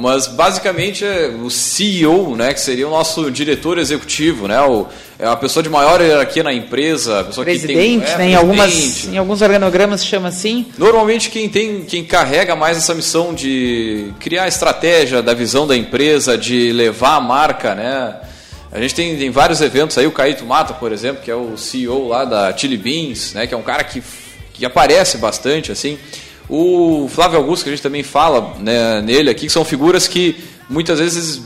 Mas basicamente é o CEO, né, que seria o nosso diretor executivo, né? O, é a pessoa de maior hierarquia na empresa, a pessoa presidente, que tem, é, né? Em, algumas, presidente. em alguns organogramas chama assim. Normalmente quem tem, quem carrega mais essa missão de criar a estratégia da visão da empresa, de levar a marca, né? A gente tem, tem vários eventos aí, o Caíto Mata, por exemplo, que é o CEO lá da Chili Beans, né? Que é um cara que, que aparece bastante, assim. O Flávio Augusto, que a gente também fala né, nele aqui, que são figuras que muitas vezes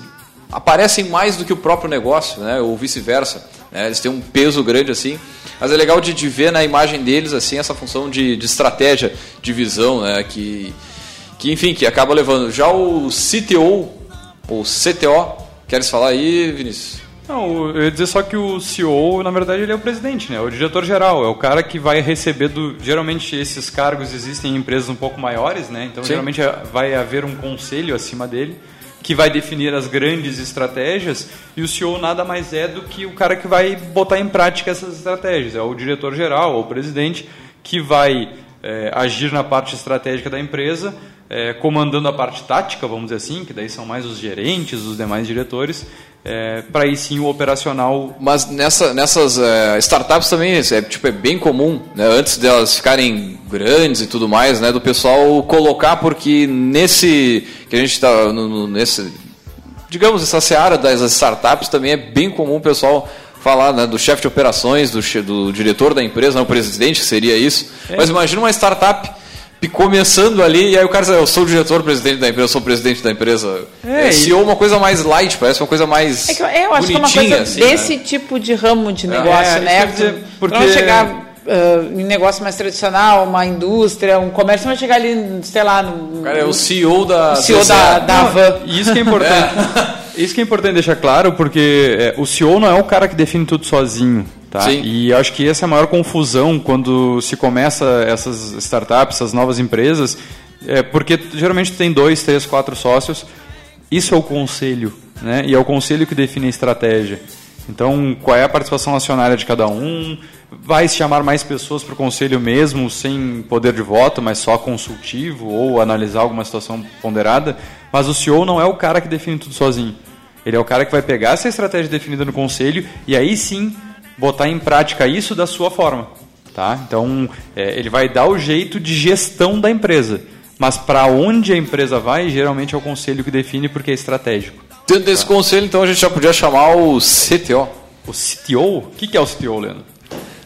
aparecem mais do que o próprio negócio, né? Ou vice-versa. né, Eles têm um peso grande assim. Mas é legal de, de ver na imagem deles assim essa função de, de estratégia, de visão, né? Que, que enfim, que acaba levando. Já o CTO, ou CTO, queres falar aí, Vinícius? Não, eu ia dizer só que o CEO, na verdade, ele é o presidente, né? O diretor-geral, é o cara que vai receber do... Geralmente esses cargos existem em empresas um pouco maiores, né? Então, Sim. geralmente vai haver um conselho acima dele que vai definir as grandes estratégias e o CEO nada mais é do que o cara que vai botar em prática essas estratégias. É o diretor-geral, ou o presidente, que vai é, agir na parte estratégica da empresa, é, comandando a parte tática, vamos dizer assim, que daí são mais os gerentes, os demais diretores, é, para aí sim o operacional. Mas nessa, nessas eh, startups também é, tipo, é bem comum, né, antes delas ficarem grandes e tudo mais, né, do pessoal colocar, porque nesse que a gente está nesse, digamos, essa seara das startups também é bem comum o pessoal falar né, do chefe de operações, do, do diretor da empresa, né, o presidente, que seria isso. É. Mas imagina uma startup começando ali, e aí o cara diz, eu sou o diretor, presidente da empresa, eu sou o presidente da empresa. É, É, CEO é uma coisa mais light, parece uma coisa mais É que eu, eu acho que é uma bonitinha, coisa assim, desse né? tipo de ramo de É, negócio, é, né? dizer, porque- não vai chegar ah, em negócio mais tradicional, uma indústria, um comércio, não vai chegar ali, sei lá, no. O cara é o CEO da o CEO da, da Não, Van. e Isso que é importante. Isso que é importante deixar claro, porque é, o CEO não é o cara que define tudo sozinho. Tá? Sim. E acho que essa é a maior confusão quando se começa essas startups, essas novas empresas, é porque geralmente tem dois, três, quatro sócios. Isso é o conselho, né? E é o conselho que define a estratégia. Então, qual é a participação acionária de cada um? Vai se chamar mais pessoas para o conselho mesmo, sem poder de voto, mas só consultivo ou analisar alguma situação ponderada? Mas o CEO não é o cara que define tudo sozinho. Ele é o cara que vai pegar essa estratégia definida no conselho e aí sim botar em prática isso da sua forma. Tá? Então, é, ele vai dar o jeito de gestão da empresa. Mas para onde a empresa vai, geralmente é o conselho que define porque é estratégico. Dentro desse conselho, então, a gente já podia chamar o CTO. O CTO? O que é o CTO, Leandro?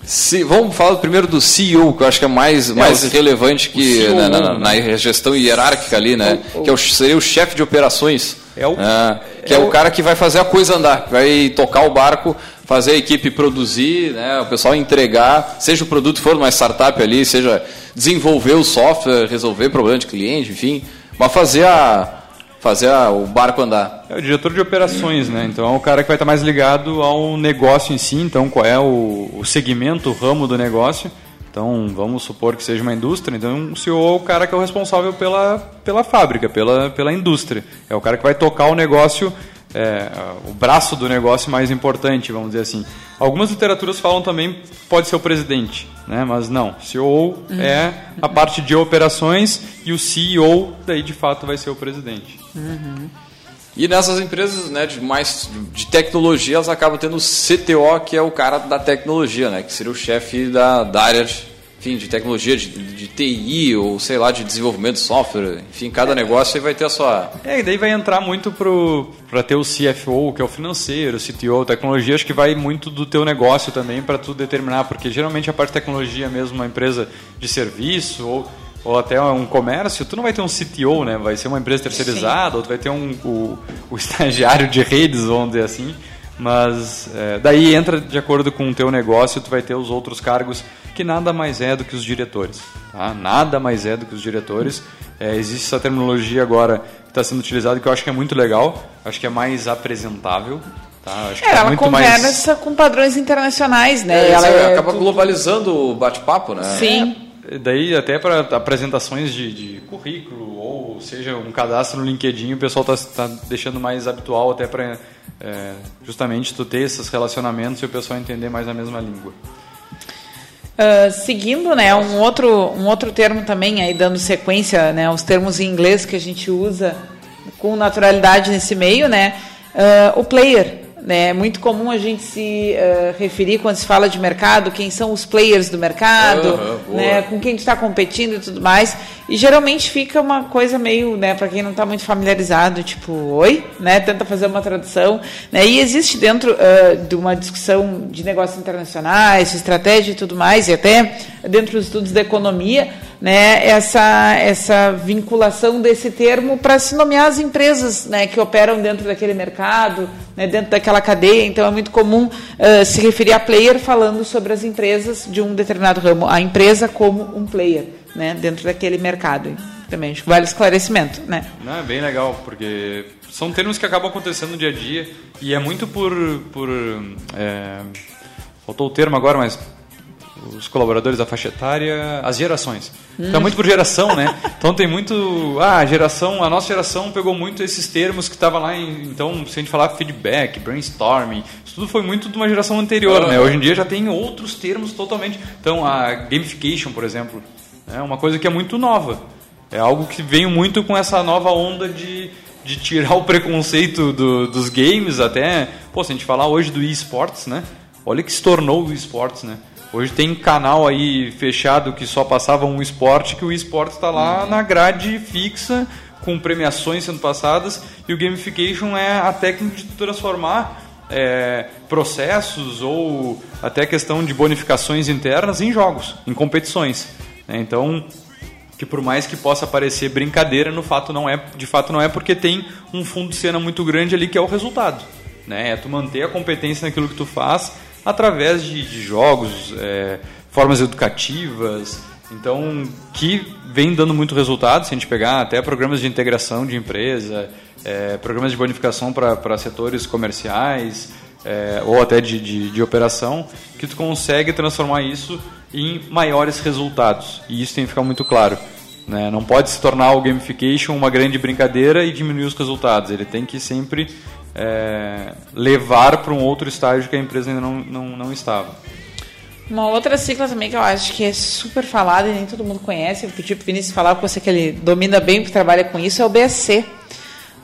Se, vamos falar primeiro do CEO, que eu acho que é mais, mais o- relevante que o CEO, na, na- né? na gestão hierárquica ali, né? que é o, seria o chefe de operações. É o- né? que é, é o o- cara que vai fazer a coisa andar, vai tocar o barco, fazer a equipe produzir, né? o pessoal entregar, seja o produto for uma startup ali, seja desenvolver o software, resolver problema de cliente, enfim, mas fazer a fazer a- o barco andar. É o diretor de operações, né? Então é o cara que vai estar mais ligado ao negócio em si. Então qual é o, o segmento, o ramo do negócio. Então vamos supor que seja uma indústria. Então o CEO é o cara que é o responsável pela, pela fábrica, pela, pela indústria. É o cara que vai tocar o negócio, é, o braço do negócio mais importante, vamos dizer assim. Algumas literaturas falam também pode ser o presidente, né? Mas não, CEO Uhum. é a parte de operações e o CEO daí de fato vai ser o presidente. E nessas empresas né, de mais de tecnologia, elas acabam tendo o CTO, que é o cara da tecnologia, né, que seria o chefe da, da área de, enfim, de tecnologia, de, de TI, ou sei lá, de desenvolvimento de software. Enfim, cada negócio aí vai ter a sua. É, e daí vai entrar muito para ter o CFO, que é o financeiro, o CTO, tecnologia, acho que vai muito do teu negócio também para tu determinar, porque geralmente a parte de tecnologia mesmo, uma empresa de serviço ou, ou até um comércio, tu não vai ter um CTO, né? Vai ser uma empresa terceirizada, ou tu vai ter um, o, o estagiário de redes, vamos dizer assim. Mas é, daí entra de acordo com o teu negócio, tu vai ter os outros cargos que nada mais é do que os diretores. Tá? Nada mais é do que os diretores. É, existe essa terminologia agora que está sendo utilizada que eu acho que é muito legal, acho que é mais apresentável. Tá? Acho que É, é ela muito conversa mais... com padrões internacionais, né? É, ela é acaba tudo- globalizando o bate-papo, né? Sim. É, Daí até para apresentações de, de currículo ou seja um cadastro no LinkedIn o pessoal está deixando mais habitual até para é, justamente tu ter esses relacionamentos e o pessoal entender mais a mesma língua. Uh, seguindo, né, um outro, um outro termo também, aí dando sequência, né, os termos em inglês que a gente usa com naturalidade nesse meio, né, uh, o player, né? É muito comum a gente se uh, referir quando se fala de mercado, quem são os players do mercado, Uhum, né? com quem está competindo e tudo mais. E geralmente fica uma coisa meio, né, para quem não está muito familiarizado, tipo, oi, né? Tenta fazer uma tradução. Né? E existe dentro uh, de uma discussão de negócios internacionais, de estratégia e tudo mais, e até dentro dos estudos da economia, né, essa, essa vinculação desse termo para se nomear as empresas né, que operam dentro daquele mercado, né, dentro daquela cadeia. Então é muito comum uh, se referir a player falando sobre as empresas de um determinado ramo, a empresa como um player né, dentro daquele mercado. Também acho que vale esclarecimento. Né? Não, é bem legal, porque são termos que acabam acontecendo no dia a dia e é muito por. por é, faltou o termo agora, mas os colaboradores da faixa etária, as gerações. Então é muito por geração, né? Então tem muito. Ah, a geração, a nossa geração pegou muito esses termos que estavam lá. Em, então, se a gente falar feedback, brainstorming, isso tudo foi muito de uma geração anterior, né? Hoje em dia já tem outros termos totalmente. Então, a gamification, por exemplo, é uma coisa que é muito nova. É algo que veio muito com essa nova onda de, de tirar o preconceito do, dos games até. Pô, se a gente falar hoje do esportes, né? Olha que se tornou o esportes, né? Hoje tem canal aí fechado que só passava um esporte, que o esporte está lá na grade fixa, com premiações sendo passadas, e o gamification é a técnica de transformar é, processos ou até questão de bonificações internas em jogos, em competições. né? Então, que por mais que possa parecer brincadeira, no fato não é, de fato não é porque tem um fundo de cena muito grande ali que é o resultado. Né? É tu manter a competência naquilo que tu faz através de, de jogos, é, formas educativas, então que vem dando muito resultado. Se a gente pegar até programas de integração de empresa, é, programas de bonificação para setores comerciais é, ou até de, de, de operação, que tu consegue transformar isso em maiores resultados. E isso tem que ficar muito claro. Né? Não pode se tornar o gamification uma grande brincadeira e diminuir os resultados. Ele tem que sempre é, levar para um outro estágio que a empresa ainda não, não, não estava. Uma outra sigla também que eu acho que é super falada e nem todo mundo conhece, eu pedi para o Vinícius falar com você que ele domina bem, porque trabalha com isso, é o BSC.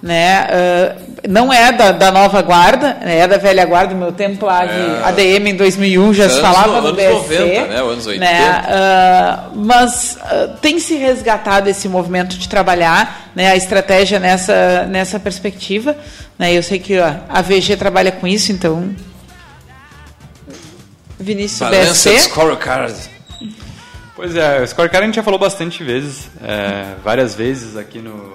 Né? Uh, não é da, da nova guarda, né? é da velha guarda, meu tempo lá de É. ADM em 2001 já se falava no- do anos BSC. 90, né? Anos 80. Né? Uh, mas uh, tem se resgatado esse movimento de trabalhar né, a estratégia nessa, nessa perspectiva. Né? Eu sei que ó, a VG trabalha com isso, então. Vinícius Balanced BSC. Scorecard. Pois é, o scorecard a gente já falou bastante vezes, é, várias vezes aqui no,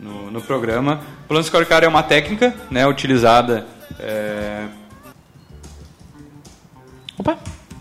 no, no programa. O plano scorecard é uma técnica né, utilizada. É... Opa!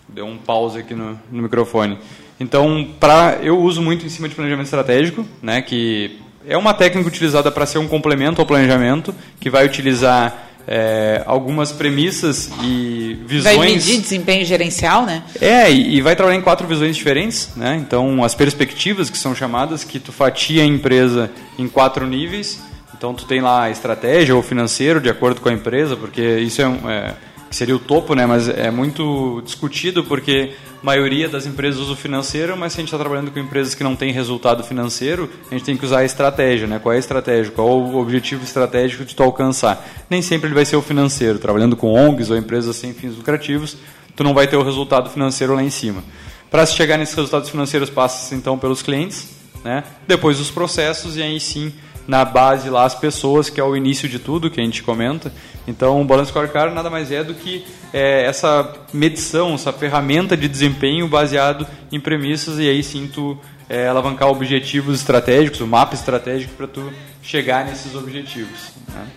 Deu um pause aqui no, no microfone. Então, pra, eu uso muito em cima de planejamento estratégico, né, que é uma técnica utilizada para ser um complemento ao planejamento, que vai utilizar é, algumas premissas e visões. Vai medir desempenho gerencial, né? É, e, e vai trabalhar em quatro visões diferentes, né? Então, as perspectivas que são chamadas, que tu fatia a empresa em quatro níveis. Então, tu tem lá a estratégia ou financeiro, de acordo com a empresa, porque isso é, um, é seria o topo, né? Mas é muito discutido porque a maioria das empresas usa o financeiro, mas se a gente está trabalhando com empresas que não têm resultado financeiro, a gente tem que usar a estratégia, né? Qual é a estratégia? Qual o objetivo estratégico de tu alcançar? Nem sempre ele vai ser o financeiro. Trabalhando com ONGs ou empresas sem fins lucrativos, tu não vai ter o resultado financeiro lá em cima. Para se chegar nesses resultados financeiros, passa então pelos clientes, né? depois os processos e aí sim na base lá as pessoas, que é o início de tudo que a gente comenta. Então, o Balance Scorecard nada mais é do que é, essa medição, essa ferramenta de desempenho baseado em premissas e aí sim tu é, alavancar objetivos estratégicos, o mapa estratégico para tu chegar nesses objetivos. Né?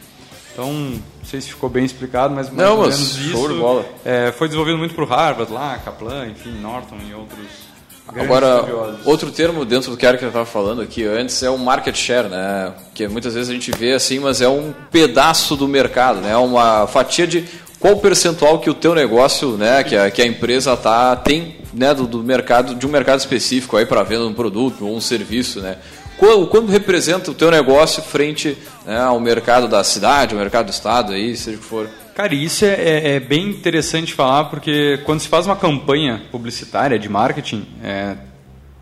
Então, não sei se ficou bem explicado, mas mais Não, ou menos isso é, foi desenvolvido muito por Harvard lá, Kaplan, enfim, Norton e outros Agora, outro termo dentro do que a Erika estava falando aqui antes é o market share, né? Que muitas vezes a gente vê assim, mas é um pedaço do mercado, né? Uma fatia de qual o percentual que o teu negócio, né? Que a, que a empresa tá tem, né? Do, do mercado, de um mercado específico aí para venda de um produto ou um serviço, né? quanto, quanto representa o teu negócio frente né, ao mercado da cidade, ao mercado do estado, aí, seja o que for. Cara, isso é, é, é, bem interessante falar, porque quando se faz uma campanha publicitária de marketing, é,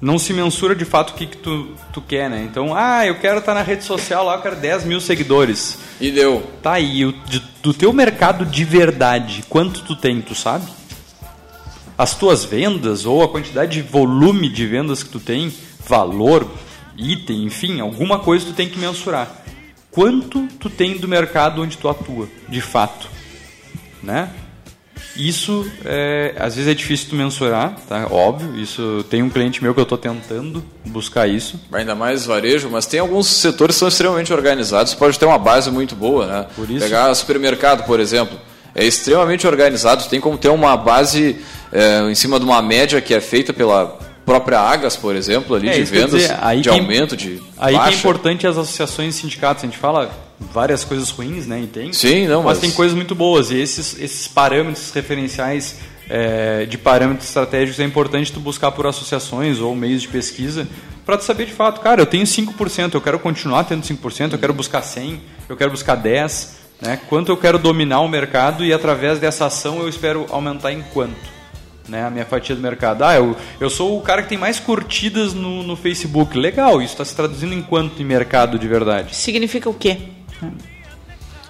não se mensura de fato o que, que tu, tu quer, né? Então, ah, eu quero estar na rede social lá, eu quero 10 mil seguidores. E deu. Tá aí, o, de, do teu mercado de verdade, quanto tu tem, tu sabe? As tuas vendas, ou a quantidade de volume de vendas que tu tem, valor, item, enfim, alguma coisa tu tem que mensurar. Quanto tu tem do mercado onde tu atua, de fato, né? Isso, é, às vezes é difícil tu mensurar, tá? Óbvio, isso tem um cliente meu que eu estou tentando buscar isso. Ainda mais varejo, mas tem alguns setores que são extremamente organizados, pode ter uma base muito boa, né? Por isso... Pegar supermercado, por exemplo, é extremamente organizado, tem como ter uma base é, em cima de uma média que é feita pela própria Agas, por exemplo, ali É, de vendas, dizer, de é- aumento, de Aí que é baixa. importante as associações e sindicatos. A gente fala várias coisas ruins, né? E tem. Sim, não, mas, mas- tem coisas muito boas. E esses, esses parâmetros referenciais é, de parâmetros estratégicos é importante tu buscar por associações ou meios de pesquisa para tu saber de fato, cara, eu tenho 5%, eu quero continuar tendo 5%, eu quero buscar 100, eu quero buscar 10, né? Quanto eu quero dominar o mercado e através dessa ação eu espero aumentar em quanto? Né, a minha fatia do mercado. Ah, eu, eu sou o cara que tem mais curtidas no, no Facebook. Legal, isso está se traduzindo em quanto em mercado de verdade? Significa o quê?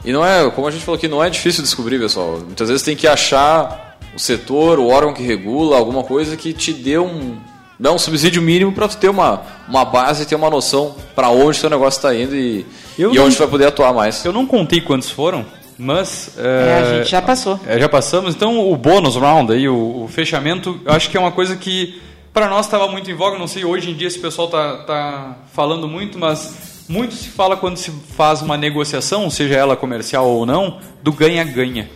E não é, como a gente falou aqui, não é difícil descobrir, pessoal. Muitas vezes tem que achar o setor, o órgão que regula, alguma coisa que te dê um, dá um subsídio mínimo para tu ter uma, uma base e ter uma noção para onde teu negócio está indo e, Eu e não- onde tu vai poder atuar mais. Eu não contei quantos foram, mas... É, a gente já passou. É, já passamos. Então, o bônus round, aí, o, o fechamento, eu acho que é uma coisa que para nós estava muito em voga. Não sei hoje em dia esse pessoal tá, tá falando muito, mas muito se fala quando se faz uma negociação, seja ela comercial ou não, do ganha-ganha.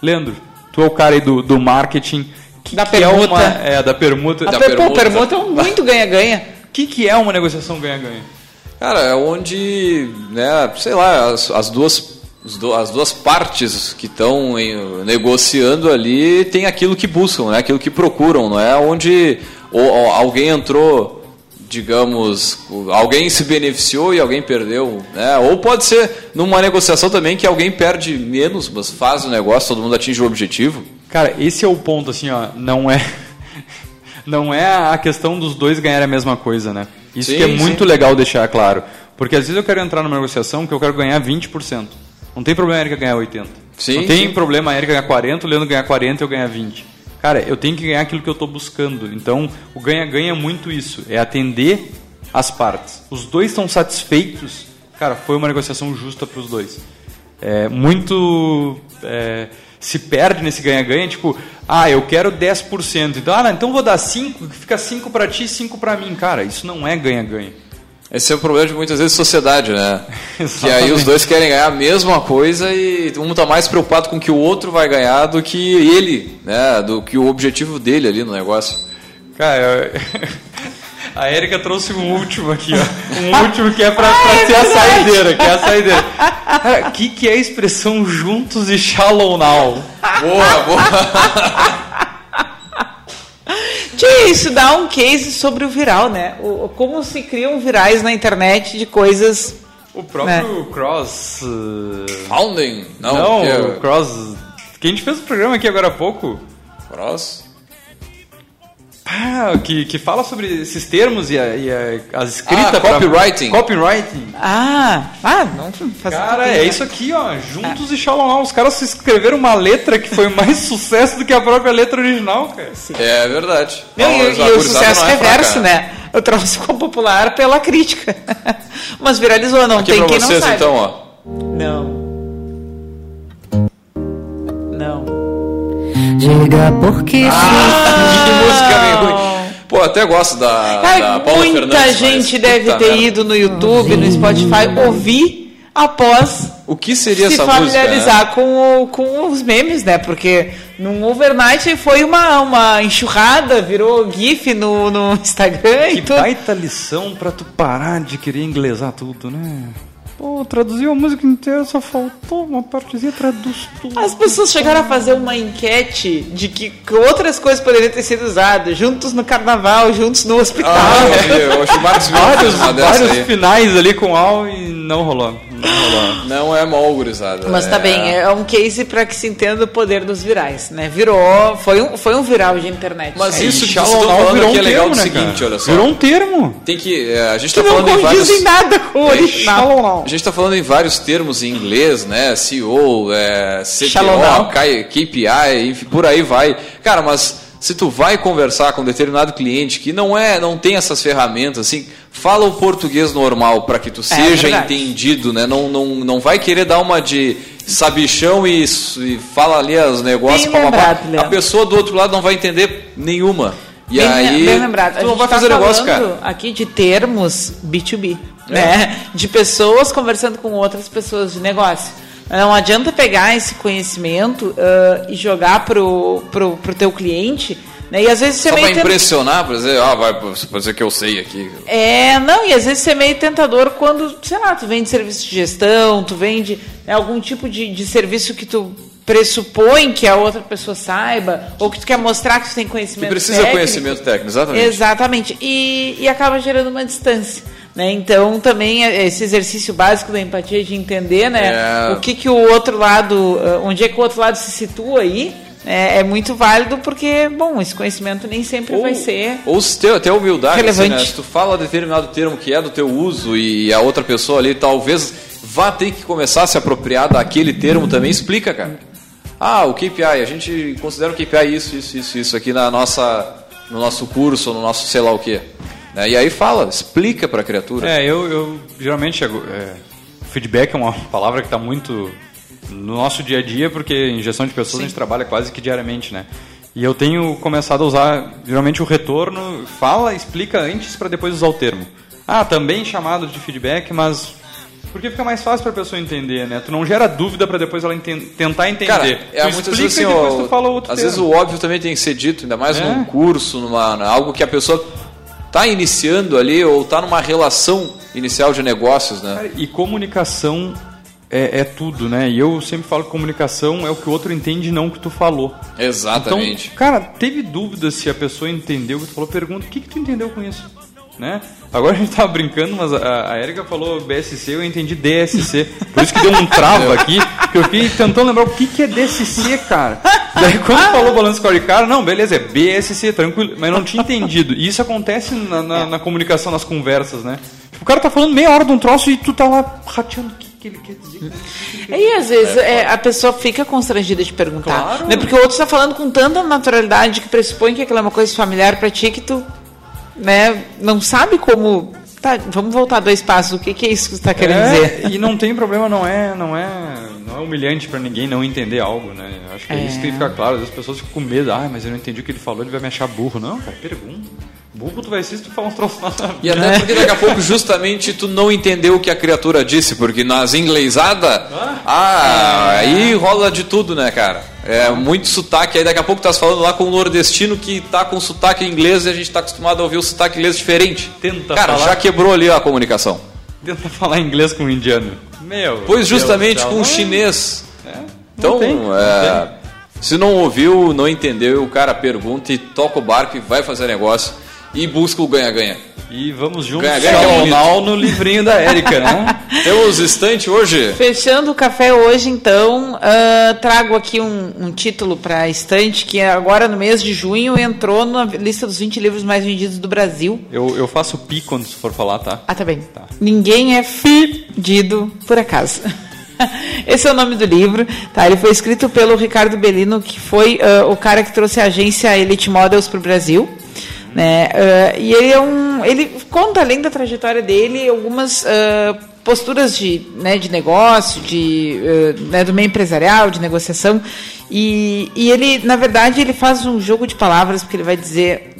Leandro, tu é o cara aí do, do marketing. Que Da que permuta. É, uma, é, da permuta. A da per- pô, permuta é um muito ganha-ganha. O que, que é uma negociação ganha-ganha? Cara, é onde, né, sei lá, as, as duas do- as duas partes que estão negociando ali tem aquilo que buscam, né, aquilo que procuram, não é onde ou- ou alguém entrou, digamos, alguém se beneficiou e alguém perdeu, né? Ou pode ser numa negociação também que alguém perde menos, mas faz o negócio, todo mundo atinge o objetivo. Cara, esse é o ponto, assim, ó, não é. Não é a questão dos dois ganharem a mesma coisa, né? Isso Sim, que é muito sim. legal deixar claro. Porque às vezes eu quero entrar numa negociação que eu quero ganhar 20%. Não tem problema a Erika ganhar 80%. Sim, não tem sim. problema a Erika ganhar 40%, o Leandro ganhar 40% e eu ganhar 20%. Cara, eu tenho que ganhar aquilo que eu estou buscando. Então, o ganha-ganha é muito isso. É atender as partes. Os dois estão satisfeitos. Cara, foi uma negociação justa para os dois. É, muito é, se perde nesse ganha-ganha, tipo, ah, eu quero 10%. Então, ah, não, então vou dar 5, fica 5 para ti, 5 para mim. Cara, isso não é ganha-ganha. Esse é o problema de muitas vezes sociedade, né? que aí os dois querem ganhar a mesma coisa e um tá mais preocupado com o que o outro vai ganhar do que ele, né? Do que o objetivo dele ali no negócio. Cara, a Erika trouxe um último aqui, ó. Um último que é pra, pra ser a saideira, que é a saideira. Cara, o que, que é a expressão juntos e shallow now? Boa, boa. Tia, isso dá um case sobre o viral, né? O, como se criam virais na internet de coisas. O próprio Cross. uh, Founding? Não, Não, que é- o Cross. Que a gente fez o programa aqui agora há pouco. Cross? Ah, que, que fala sobre esses termos e, a, e a- as escritas. Ah, pra- copywriting. Copywriting. Ah, ah, não faz Cara, é isso aqui, ó. Juntos e Shalom. Os caras escreveram uma letra que foi mais sucesso do que a própria letra original, cara. É verdade. Não, Não, e, e o sucesso é reverso, fraca. né? O troço ficou popular pela crítica. Mas viralizou, não Aqui tem pra quem vocês não sabe. então, ó. Não. Não. Diga por que Ah, que música meio ruim. Pô, até gosto da, da Cara, Paula muita Fernandes. gente mas, deve ter merda. ido no YouTube, no Spotify, ouvir após O que seria se essa música? familiarizar né? com, o- com os memes, né? Porque num overnight foi uma, uma enxurrada, virou GIF no, no Instagram Que e tudo. baita lição pra tu parar de querer inglesar tudo, né? Pô, traduziu a música inteira, só faltou uma partezinha, traduz tudo. As pessoas chegaram a fazer uma enquete de que, outras coisas poderiam ter sido usadas, juntos no carnaval, juntos no hospital. Ah, eu, vi, eu acho que o Marcos Mion fez Vários, uma dessa vários aí. finais ali com Al e não rolou. Não é mó, gurizada. Mas tá bem, é um case para que se entenda o poder dos virais, né? Virou, foi um, foi um viral de internet. Mas É, isso que Shallow vocês estão Now falando virou aqui é um legal termo, do né, seguinte, cara? olha só. Virou um termo. Tem que. é, a gente que tá falando em vários. em nada com o original. A gente tá falando em vários termos em inglês, né? CEO, é. CTO, KPI, enfim, por aí vai. Cara, mas se tu vai conversar com um determinado cliente que não é, não tem essas ferramentas, assim, fala o português normal para que tu seja verdade. entendido, né? Não, não, não vai querer dar uma de sabichão e, e fala ali os negócios, pá, pá, a pessoa do outro lado não vai entender nenhuma. E bem, aí, bem lembrado. Tu não vai tá fazer negócio, falando cara. aqui de termos B2B, É. né? De pessoas conversando com outras pessoas de negócio. Não adianta pegar esse conhecimento ah, e jogar pro, pro, pro teu cliente, né? E às vezes você Só meio pra impressionar, pra dizer, ah, vai, pra dizer que eu sei aqui. É, não, e às vezes você é meio tentador quando, sei lá, tu vende serviço de gestão, tu vende né, algum tipo de, de serviço que tu pressupõe que a outra pessoa saiba, ou que tu quer mostrar que tu tem conhecimento precisa técnico. conhecimento técnico, exatamente. Exatamente. E, e acaba gerando uma distância. Né? Então, também é esse exercício básico da empatia de entender né, É. o que, que o outro lado, eh, onde é que o outro lado se situa aí, né, é muito válido porque, bom, esse conhecimento nem sempre vai ser. Ou se ter até humildade, assim, Relevante. né? se tu fala determinado termo que é do teu uso e a outra pessoa ali talvez vá ter que começar a se apropriar daquele termo também, explica, cara. Ah, o KPI, a gente considera o KPI isso, isso, isso, isso aqui na nossa, no nosso curso, no nosso sei lá o quê. Né? E aí fala, explica pra criatura. É, eu, eu geralmente chego. É, feedback é uma palavra que está muito no nosso dia a dia, porque em gestão de pessoas a gente trabalha quase que diariamente, né? E eu tenho começado a usar geralmente o retorno, fala, explica antes para depois usar o termo. Ah, também chamado de feedback, mas porque fica mais fácil para a pessoa entender, né? Tu não gera dúvida para depois ela enten- tentar entender. Cara, é tu muitas explica vezes assim, e depois tu fala outro às termo. vezes o óbvio também tem que ser dito, ainda mais É. num curso, numa algo que a pessoa tá iniciando ali ou tá numa relação inicial de negócios, né? Cara, e comunicação é, é tudo, né? E eu sempre falo que comunicação é o que o outro entende, não o que tu falou. Exatamente. Então, cara, teve dúvida se a pessoa entendeu o que tu falou? Pergunta, o que, que tu entendeu com isso? Né? Agora a gente tava brincando, mas a, a Erika falou BSC, eu entendi DSC. Por isso que deu um trava aqui, que eu fiquei tentando lembrar o que, que é DSC, cara. Daí quando falou balanço cara, não, beleza, é BSC, tranquilo, mas eu não tinha entendido. E isso acontece na, na, na comunicação, nas conversas, né? Tipo, o cara tá falando meia hora de um troço e tu tá lá rateando o que, que ele quer dizer. E às vezes é, a pessoa fica constrangida de perguntar. Claro. Né? Porque o outro está falando com tanta naturalidade que pressupõe que aquilo é uma coisa familiar para ti que tu né, não sabe como. Tá, vamos voltar dois passos. O que, que é isso que você está querendo É, dizer? E não tem problema, não é, não é, não é humilhante pra ninguém não entender algo, né? Acho que é. isso que tem que ficar claro. As pessoas ficam com medo, ah, mas eu não entendi o que ele falou, ele vai me achar burro. Não, cara, pergunta. Burro tu vai ser se tu falar uns troços nada. E até porque daqui a pouco justamente tu não entendeu o que a criatura disse, porque nas inglesadas, ah, aí rola de tudo, né, cara? É muito sotaque, aí daqui a pouco tu tá falando lá com um nordestino que tá com sotaque inglês e a gente tá acostumado a ouvir o sotaque inglês diferente. Tenta Cara, falar. já quebrou ali a comunicação. Tenta falar inglês com um indiano. Meu. Pois justamente com o não- chinês. não Então, tem, não é, se não ouviu, não entendeu, o cara pergunta e toca o barco e vai fazer negócio e busca o ganha-ganha. E vamos juntos, Ganha, ganha, é bonito. Now no livrinho da Érica, né? Temos estante hoje? Fechando o café hoje, então, ah, trago aqui um, um título para a estante que agora no mês de junho entrou na lista dos 20 livros mais vendidos do Brasil. Eu, eu faço pi quando for falar, tá? Ah, tá bem. Ninguém é fedido por acaso. Esse é o nome do livro, tá? Ele foi escrito pelo Ricardo Bellino, que foi ah, o cara que trouxe a agência Elite Models para o Brasil. Né? Ah, e ele é um, ele conta além da trajetória dele algumas ah, posturas de, né, de negócio, de, ah, né, do meio empresarial, de negociação. E, e ele, na verdade, ele faz um jogo de palavras porque ele vai dizer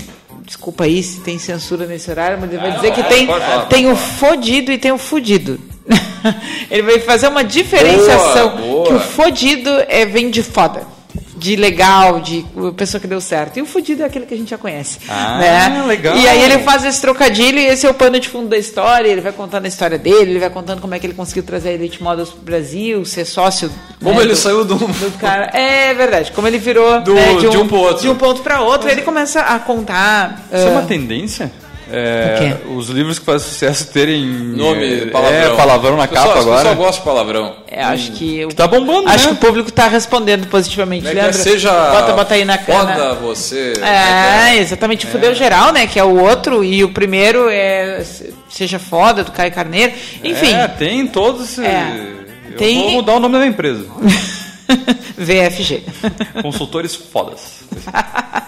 Desculpa aí se tem censura nesse horário, mas ele vai dizer que tem, falar, tem o fodido e tem o fudido. ele vai fazer uma diferenciação Boa, boa. que o fodido é, vem de foda. De legal, de pessoa que deu certo. E o fudido é aquele que a gente já conhece. Ah, né? legal. E aí ele faz esse trocadilho e esse é o pano de fundo da história. Ele vai contando a história dele, ele vai contando como é que ele conseguiu trazer a Elite Models pro Brasil, ser sócio. Como né, ele do- saiu do. do cara. É verdade, como ele virou Do- né, de um pro outro. De um ponto para outro, ele começa a contar. Isso é ah, uma tendência? É, os livros que fazem sucesso terem Nome, é, palavrão. É, palavrão na Pessoal, capa agora. pessoas gostam de palavrão. É, acho que. Que tá bombando, Acho né? que o público está respondendo positivamente. É que é? Lembra? Seja bota, bota aí na foda cana. você. É, exatamente. Fudeu geral, né? Que é o outro. E o primeiro é Seja Foda, do Caio Carneiro. Enfim. É, tem todos. É. Eu Tem- vou mudar o nome da minha empresa. VFG. Consultores fodas.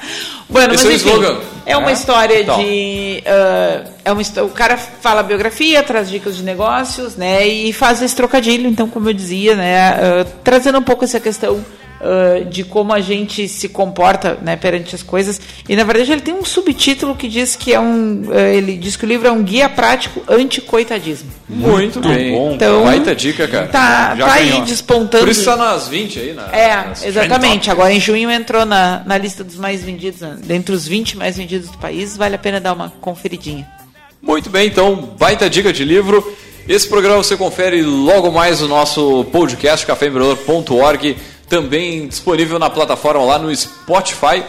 Bueno, Esse mas é o enfim, slogan. é uma É? história Então. de. ah, é uma, o cara fala biografia, traz dicas de negócios, né? E faz esse trocadilho, então, como eu dizia, né? ah, trazendo um pouco essa questão ah, de como a gente se comporta né, perante as coisas. E na verdade ele tem um subtítulo que diz que é um. ah, ele diz que o livro é um guia prático anti-coitadismo. Muito bem. bom. Então, Baita dica, cara. Tá, Já tá aí despontando. Por isso tá nas 20 aí, né? É, exatamente. Agora em junho entrou na, na lista dos mais vendidos, né? dentre os 20 mais vendidos do país, vale a pena dar uma conferidinha. Muito bem, então, baita dica de livro. Esse programa você confere logo mais no nosso podcast, caféempreendedor.org, também disponível na plataforma lá no Spotify.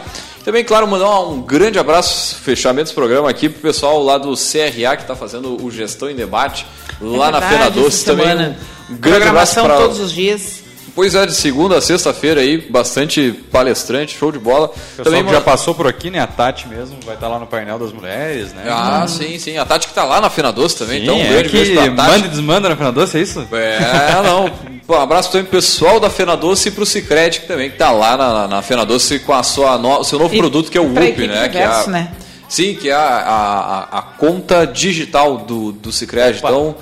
Também, claro, mandar um grande abraço, fechamento desse programa aqui pro pessoal lá do CRA que está fazendo o Gestão em Debate lá É na verdade, Fena Doce. Também um grande abraço para todos os dias. Pois é, de segunda a sexta-feira aí, bastante palestrante, show de bola. O pessoal Também que já passou por aqui, né? A Tati mesmo vai estar lá no painel das mulheres, né? Ah, sim, sim. A Tati que tá lá na Fena Doce também, Sim, então um é grande que beijo pra Tati. manda e desmanda na Fena Doce, é isso? É, não. Um abraço também pro pessoal da Fena Doce e pro Cicred, que também que tá lá na, na Fena Doce com a sua no, seu novo E produto, que é o UP, né? Que é a, né? Sim, que é a, a, a- conta digital do, do Cicred. Então,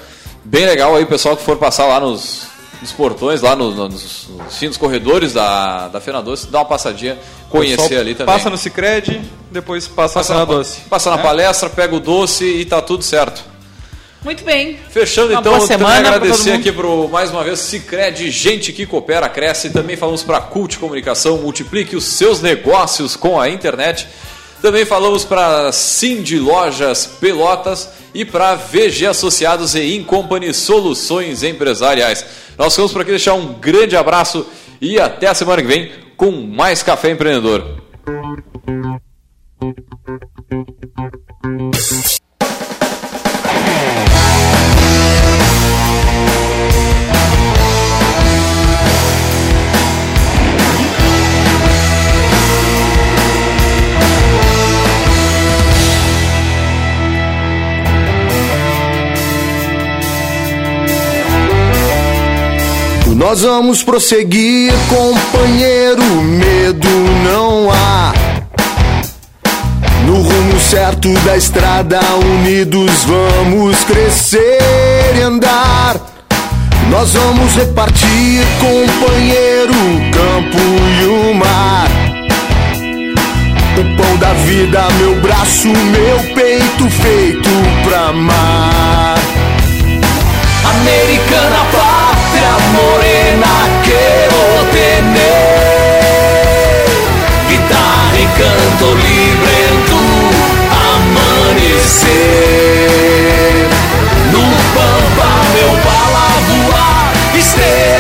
bem legal aí, o pessoal que for passar lá nos, nos portões, lá no- no- nos, nos, enfim, nos corredores da, da Fena Doce, dá uma passadinha, conhecer ali também. Passa no Cicred, depois passa, Passa na na, Fena Doce. passa na É? palestra, pega o doce e tá tudo certo. Muito bem. Fechando Uma então, boa também semana todo agradecer aqui pro, mais uma vez, Cicred, gente que coopera, cresce. Também falamos para Cult Comunicação, multiplique os seus negócios com a internet. Também falamos para Cindy Lojas Pelotas e para VG Associados e Incompany Soluções Empresariais. Nós vamos por aqui deixar um grande abraço e até a semana que vem com mais Café Empreendedor. Nós vamos prosseguir, companheiro, medo não há. No rumo certo da estrada, unidos vamos crescer e andar. Nós vamos repartir, companheiro, o campo e o mar. O pão da vida, meu braço, meu peito feito pra amar. Americana a morena que eu tener. Guitarra e canto livre em tu amanhecer. No pampa meu bala voar, estrela.